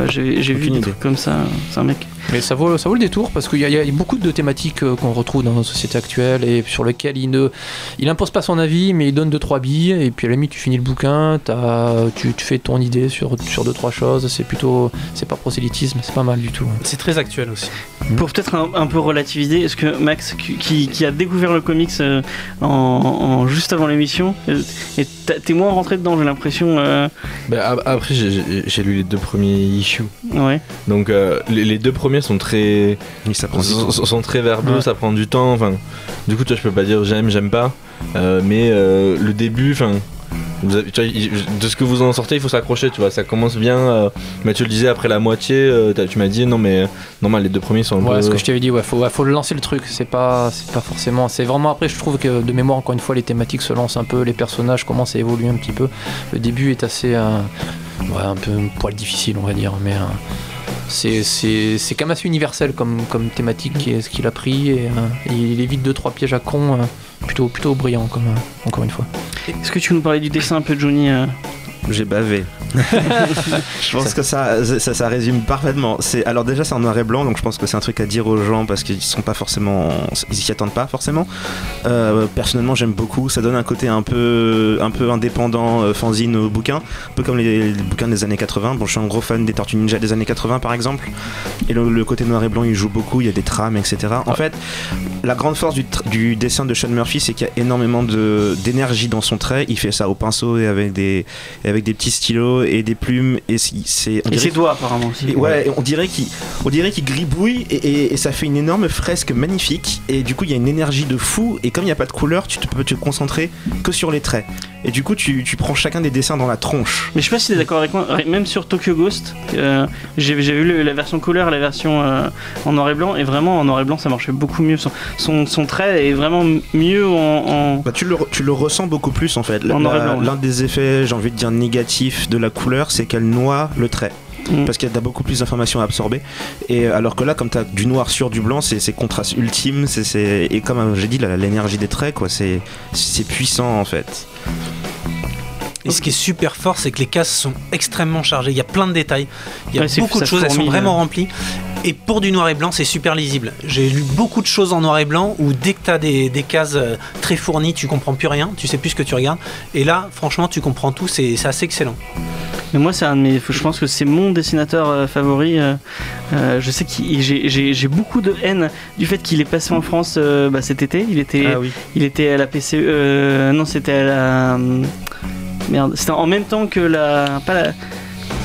J'ai j'ai vu des idée. trucs comme ça. C'est un mec. Mais ça vaut, ça vaut le détour parce qu'il y, a- il y a beaucoup de thématiques euh, qu'on retrouve dans notre société actuelle et sur lesquelles il ne, il impose pas son avis, mais il donne deux trois billes et puis à la limite tu finis le bouquin, t'as- tu, tu fais ton idée sur sur deux trois choses. C'est plutôt, c'est pas prosélytisme, c'est pas mal du tout. C'est très actuel aussi. Pour peut-être un, un peu relativiser, est-ce que Max, qui- qui, a découvert le comics euh, en, en- juste avant l'émission, euh, t'es moins rentré dedans, j'ai l'impression. euh, Bah, ap- après, j'ai- lu les deux premiers issues. ouais. Donc, euh, les, les deux premiers sont très, Oui, ça prend du temps. sont, sont très verbeux, Ouais. ça prend du temps. Enfin, du coup, tu vois, je peux pas dire j'aime, j'aime pas. Euh, mais euh, le début, enfin. vous avez- tu vois, il- de ce que vous en sortez, il faut s'accrocher, tu vois. Ça commence bien. euh, Mathieu le disait après la moitié. euh, tu m'as dit non, mais normal, les deux premiers sont un Ouais, peu. ce que je t'avais dit, ouais, faut, ouais, faut lancer le truc. C'est pas, c'est pas forcément. C'est vraiment après, je trouve que de mémoire, encore une fois, les thématiques se lancent un peu, les personnages commencent à évoluer un petit peu. Le début est assez, euh, ouais, un peu un poil difficile, on va dire, mais. C'est, quand même assez universel comme, comme thématique ce qu'il a pris et, euh, et il évite deux trois pièges à con euh, plutôt plutôt brillant comme euh, encore une fois. Est-ce que tu nous parler du dessin un peu Johnny J'ai bavé. je pense que ça, ça, ça résume parfaitement. C'est alors déjà c'est en noir et blanc, donc je pense que c'est un truc à dire aux gens parce qu'ils sont pas forcément, ils s'y attendent pas forcément. Euh, personnellement, j'aime beaucoup. Ça donne un côté un peu, un peu indépendant, euh, fanzine au bouquin, un peu comme les, les bouquins des années 80. Bon, je suis un gros fan des Tortues Ninja des années 80 par exemple. Et le, le côté noir et blanc, il joue beaucoup. Il y a des trames, etc. En fait, la grande force du, dessin de Sean Murphy, c'est qu'il y a énormément d'énergie dans son trait. Il fait ça au pinceau et avec des avec avec des petits stylos et des plumes et c'est Et ses doigts apparemment aussi. et ouais, on dirait qu'il on dirait qu'il gribouille et, et- et ça fait une énorme fresque magnifique et du coup il y a une énergie de fou et comme il n'y a pas de couleur tu te peux te concentrer que sur les traits et du coup tu, tu prends chacun des dessins dans la tronche Mais je sais pas si t'es d'accord avec moi, même sur Tokyo Ghost, euh, j'ai vu la version couleur la version euh, en noir et blanc, et vraiment en noir et blanc ça marchait beaucoup mieux. Son, son, son trait est vraiment mieux en. en- bah, tu, le, tu le ressens beaucoup plus en fait ouais. l'un des effets j'ai envie de dire négatifs de la couleur c'est qu'elle noie le trait Mm. parce qu'il y a beaucoup plus d'informations à absorber et euh, alors que là comme tu as du noir sur du blanc c'est contraste ultime c'est et comme euh, j'ai dit l'énergie des traits quoi c'est puissant en fait Thank you. Et ce qui est super fort, c'est que les cases sont extrêmement chargées. Il y a plein de détails. Il y a Ouais, beaucoup de choses. Elles sont vraiment euh. remplies. Et pour du noir et blanc, c'est super lisible. J'ai lu beaucoup de choses en noir et blanc où dès que tu as des, des cases euh, très fournies, tu comprends plus rien. Tu sais plus ce que tu regardes. Et là, franchement, tu comprends tout. C'est c'est assez excellent. Mais moi, c'est un de mes. Je pense que c'est mon dessinateur euh, favori. euh, euh, je sais que j'ai- beaucoup de haine du fait qu'il est passé en France euh, bah, cet été. Il était, oui il était à la PCE. euh, non, c'était à la. Merde, c'était en même temps que la. Pas la.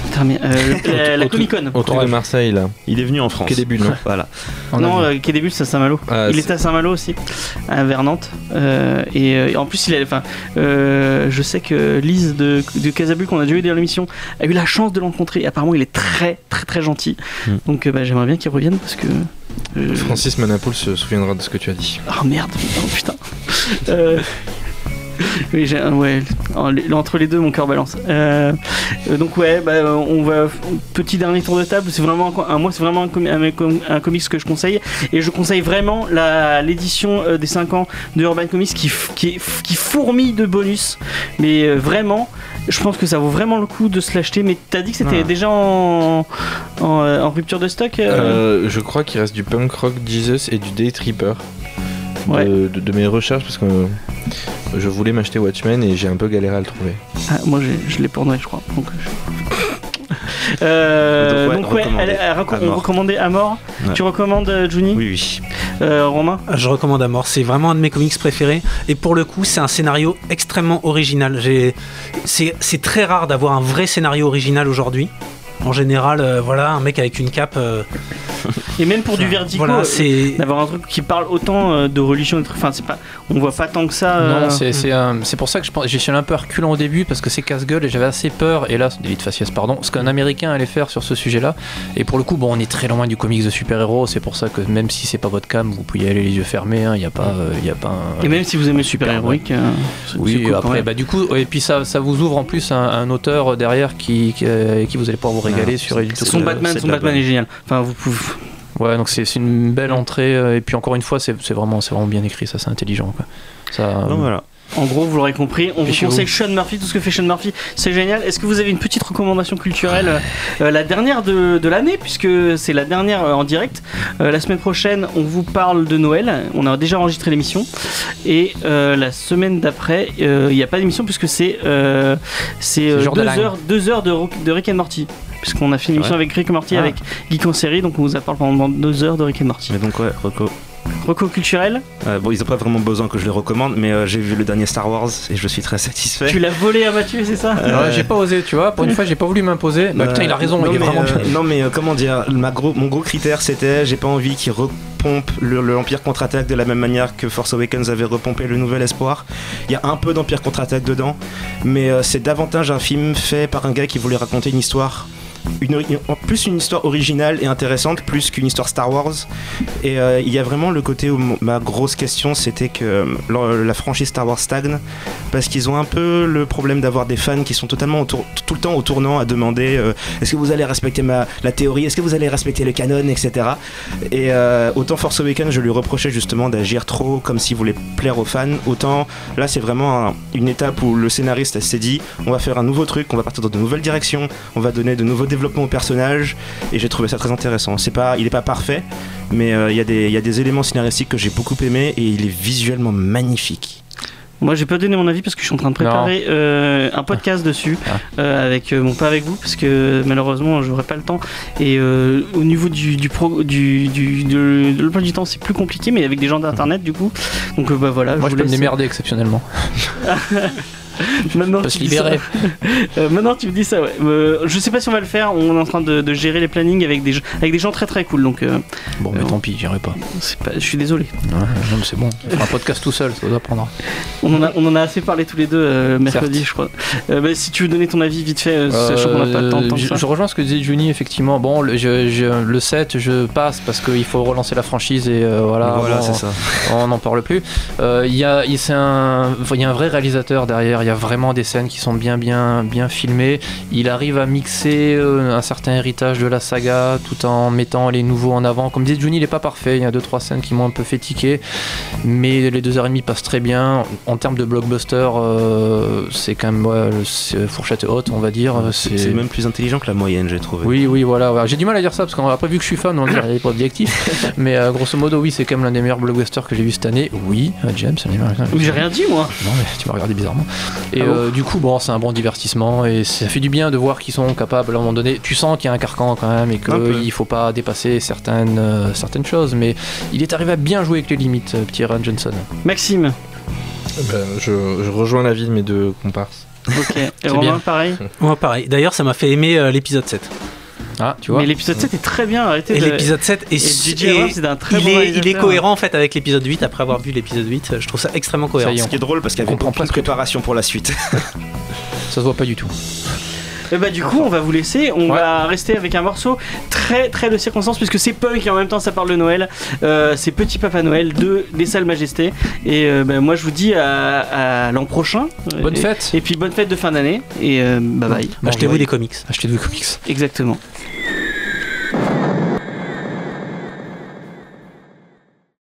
Putain, mais, euh, la, la Comic Con. Autour de Marseille, là. il est venu en France Quai des Bulles, non voilà Non, euh, Quai des Bulles, c'est à Saint-Malo. Ah, il était à Saint-Malo aussi, à vers Nantes. Euh, et, euh, et en plus, il a, enfin, euh, je sais que Lise de, de Casabul, qu'on a déjà eu dans l'émission, a eu la chance de l'rencontrer. Apparemment, il est très, très, très gentil. Mm. Donc, euh, bah, j'aimerais bien qu'il revienne parce que. euh, Francis Manapoul se souviendra de ce que tu as dit. Oh merde, oh putain. Oui, ouais, en- entre les deux, mon cœur balance. Euh, donc ouais, bah, on va petit dernier tour de table. C'est vraiment un, moi, c'est vraiment un, comi- un, com- un comics que je conseille et je conseille vraiment l'édition euh, des 5 ans de Urban Comics qui qui, fourmille de bonus. Mais euh, vraiment, je pense que ça vaut vraiment le coup de se l'acheter. Mais t'as dit que c'était déjà en, en, en rupture de stock. je crois qu'il reste du Punk Rock Jesus et du Day Tripper. De, Ouais. de- de mes recherches parce que euh, je voulais m'acheter Watchmen et j'ai un peu galéré à le trouver. Ah, moi je l'ai pour Noël, je crois. Donc, je- Euh, Donc, ouais, donc ouais, recommandé. elle- elle raco- À on mort. recommandait à mort. Ouais. Tu recommandes euh, Juni oui oui Euh, Romain Je recommande à mort. C'est vraiment un de mes comics préférés. Et pour le coup, c'est un scénario extrêmement original. C'est très rare d'avoir un vrai scénario original aujourd'hui. En général, euh, voilà, un mec avec une cape. euh, Et même pour du vertigo, voilà, euh, c'est. d'avoir un truc qui parle autant euh, de religion et de trucs. Enfin, c'est pas, on voit pas tant que ça. euh, Non, c'est c'est un- c'est pour ça que je pense- j'ai suis allé un peu reculant au début parce que c'est casse-gueule et j'avais assez peur, et là, c'est David Faciès, pardon, ce qu'un américain allait faire sur ce sujet-là. Et pour le coup, bon, on est très loin du comics de super-héros, c'est pour ça que même si c'est pas votre cam, vous pouvez y aller les yeux fermés, il n'y a pas, euh, y a pas un. Et même si vous aimez le super héroïque, euh, Oui, après, bah, du coup, et puis ça, ça vous ouvre en plus un, un auteur derrière qui, qui, euh, qui vous allez pouvoir vous régaler Sur Edito. son Euh, Batman, c'est son Batman est génial. Enfin, vous pouvez. Ouais, donc c'est c'est une belle entrée, euh, et puis encore une fois, c'est c'est vraiment, c'est vraiment bien écrit, ça, c'est intelligent. Quoi. Ça, donc voilà En gros, vous l'aurez compris, on vous conseille Sean Murphy, tout ce que fait Sean Murphy, c'est génial. Est-ce que vous avez une petite recommandation culturelle euh, La dernière de, de l'année, puisque c'est la dernière euh, en direct. Euh, la semaine prochaine, on vous parle de Noël. On a déjà enregistré l'émission. Et euh, la semaine d'après, euh, il n'y a pas d'émission, puisque c'est euh, c'est euh, jour de deux, heures, deux heures de, Rock- de Rick and Morty. Puisqu'on a fait une émission avec Rick Morty, Ah. avec Geek en série, donc on vous a parlé pendant deux heures de Rick and Morty. mais donc ouais Rocco Reco culturel, Euh, bon ils ont pas vraiment besoin que je les recommande mais euh, j'ai vu le dernier Star Wars et je suis très satisfait tu l'as volé à Mathieu, c'est ça? Euh, Ouais, j'ai pas osé, tu vois, pour une fois, j'ai pas voulu m'imposer. Bah, putain, il a raison, non, il est mais, vraiment euh, bien. non mais euh, comment dire, ma gros, mon gros critère c'était j'ai pas envie qu'il repompe le- le l'Empire contre-attaque de la même manière que Force Awakens avait repompé le Nouvel Espoir. Il y a un peu d'Empire contre-attaque dedans, mais euh, c'est davantage un film fait par un gars qui voulait raconter une histoire. Une, plus une histoire originale et intéressante plus qu'une histoire Star Wars et euh, il y a vraiment le côté où ma grosse question c'était que euh, la, franchise Star Wars stagne parce qu'ils ont un peu le problème d'avoir des fans qui sont totalement tout le temps au tournant à demander euh, est-ce que vous allez respecter ma, la théorie, est-ce que vous allez respecter le canon, etc. Et autant Force Awakens, je lui reprochais justement d'agir trop comme s'il voulait plaire aux fans, autant là c'est vraiment un- une étape où le scénariste s'est dit on va faire un nouveau truc, on va partir dans de nouvelles directions, on va donner de nouveaux développements aux personnages, et j'ai trouvé ça très intéressant. C'est pas, il est pas parfait, mais euh, il y, a des- il y a des éléments scénaristiques que j'ai beaucoup aimé et il est visuellement magnifique. Moi, j'ai pas donné mon avis parce que je suis en train de préparer euh, un podcast dessus, Ah. euh, avec euh, bon pas avec vous parce que malheureusement j'aurai pas le temps. Et euh, au niveau du du, pro, du, du de, de l'emploi du temps, c'est plus compliqué, mais avec des gens d'internet du coup. Donc euh, bah voilà. Moi, je je peux me démerder exceptionnellement. Maintenant, On peut tu se libérer. Euh, maintenant, tu me dis ça, ouais. Euh, je sais pas si on va le faire. On est en train de, de gérer les plannings avec des, gens- avec des gens très très cool. Donc, euh, Bon, mais Euh, tant pis, j'irai pas. pas, je suis désolé. Ouais, non, mais c'est bon. On fera un podcast tout seul, ça doit prendre. On en a, on en a assez parlé tous les deux euh, mercredi, Certes. je crois. Euh, bah, si tu veux donner ton avis vite fait, euh, sachant qu'on n'a pas de temps. je, je rejoins ce que disait Juni, effectivement. Bon, le, je- je- le 7, je passe parce qu'il faut relancer la franchise et euh, voilà. Voilà, bon, c'est ça. on n'en parle plus. Euh, Il y, a, il- c'est un, y a un vrai réalisateur derrière, y a vraiment des scènes qui sont bien, bien, bien filmées. Il arrive à mixer euh, un certain héritage de la saga tout en mettant les nouveaux en avant. Comme disait Johnny, il n'est pas parfait, il y a deux trois scènes qui m'ont un peu fait tiquer, mais les deux heures et demie passent très bien. En termes de blockbuster, euh, c'est quand même ouais, c'est fourchette haute, on va dire. C'est même plus intelligent que la moyenne, j'ai trouvé. Oui, oui, voilà. J'ai du mal à dire ça parce qu'après, vu que je suis fan, on va dire il est pas objectif. Mais euh, grosso modo, oui, c'est quand même l'un des meilleurs blockbusters que j'ai vu cette année. Oui, James, Mais J'ai rien dit, moi. Non, mais tu m'as regardé bizarrement. Et Ah bon euh, du coup, bon, c'est un bon divertissement et ça fait du bien de voir qu'ils sont capables à un moment donné. Tu sens qu'il y a un carcan quand même et qu'il faut pas dépasser certaines, euh, certaines choses. Mais il est arrivé à bien jouer avec les limites, euh, petit Ryan Johnson. Maxime. Ben, je, je rejoins l'avis de mes deux comparses. Ok. Et Romain, bien. pareil. Moi, pareil. D'ailleurs, ça m'a fait aimer euh, l'épisode 7. Ah, tu vois. Mais l'épisode 7 est très bien. Arrêtez Et de- l'épisode 7 est, Et est- un très il, bon est, il est cohérent en fait avec l'épisode 8. Après avoir vu l'épisode 8, je trouve ça extrêmement cohérent. Ça y est, Ce qui est drôle parce On avait comprend beaucoup de préparation pour la suite. Ça se voit pas du tout. Et bah du coup on va vous laisser, on va rester avec un morceau très très de circonstance puisque c'est punk et en même temps ça parle de Noël. Euh, c'est Petit Papa Noël de des Salles Majestés. Et euh, bah, moi je vous dis à, à l'an prochain. Bonne et, fête. Et puis bonne fête de fin d'année et euh, bye bye. Bon, Achetez-vous des comics. Achetez des comics. Exactement.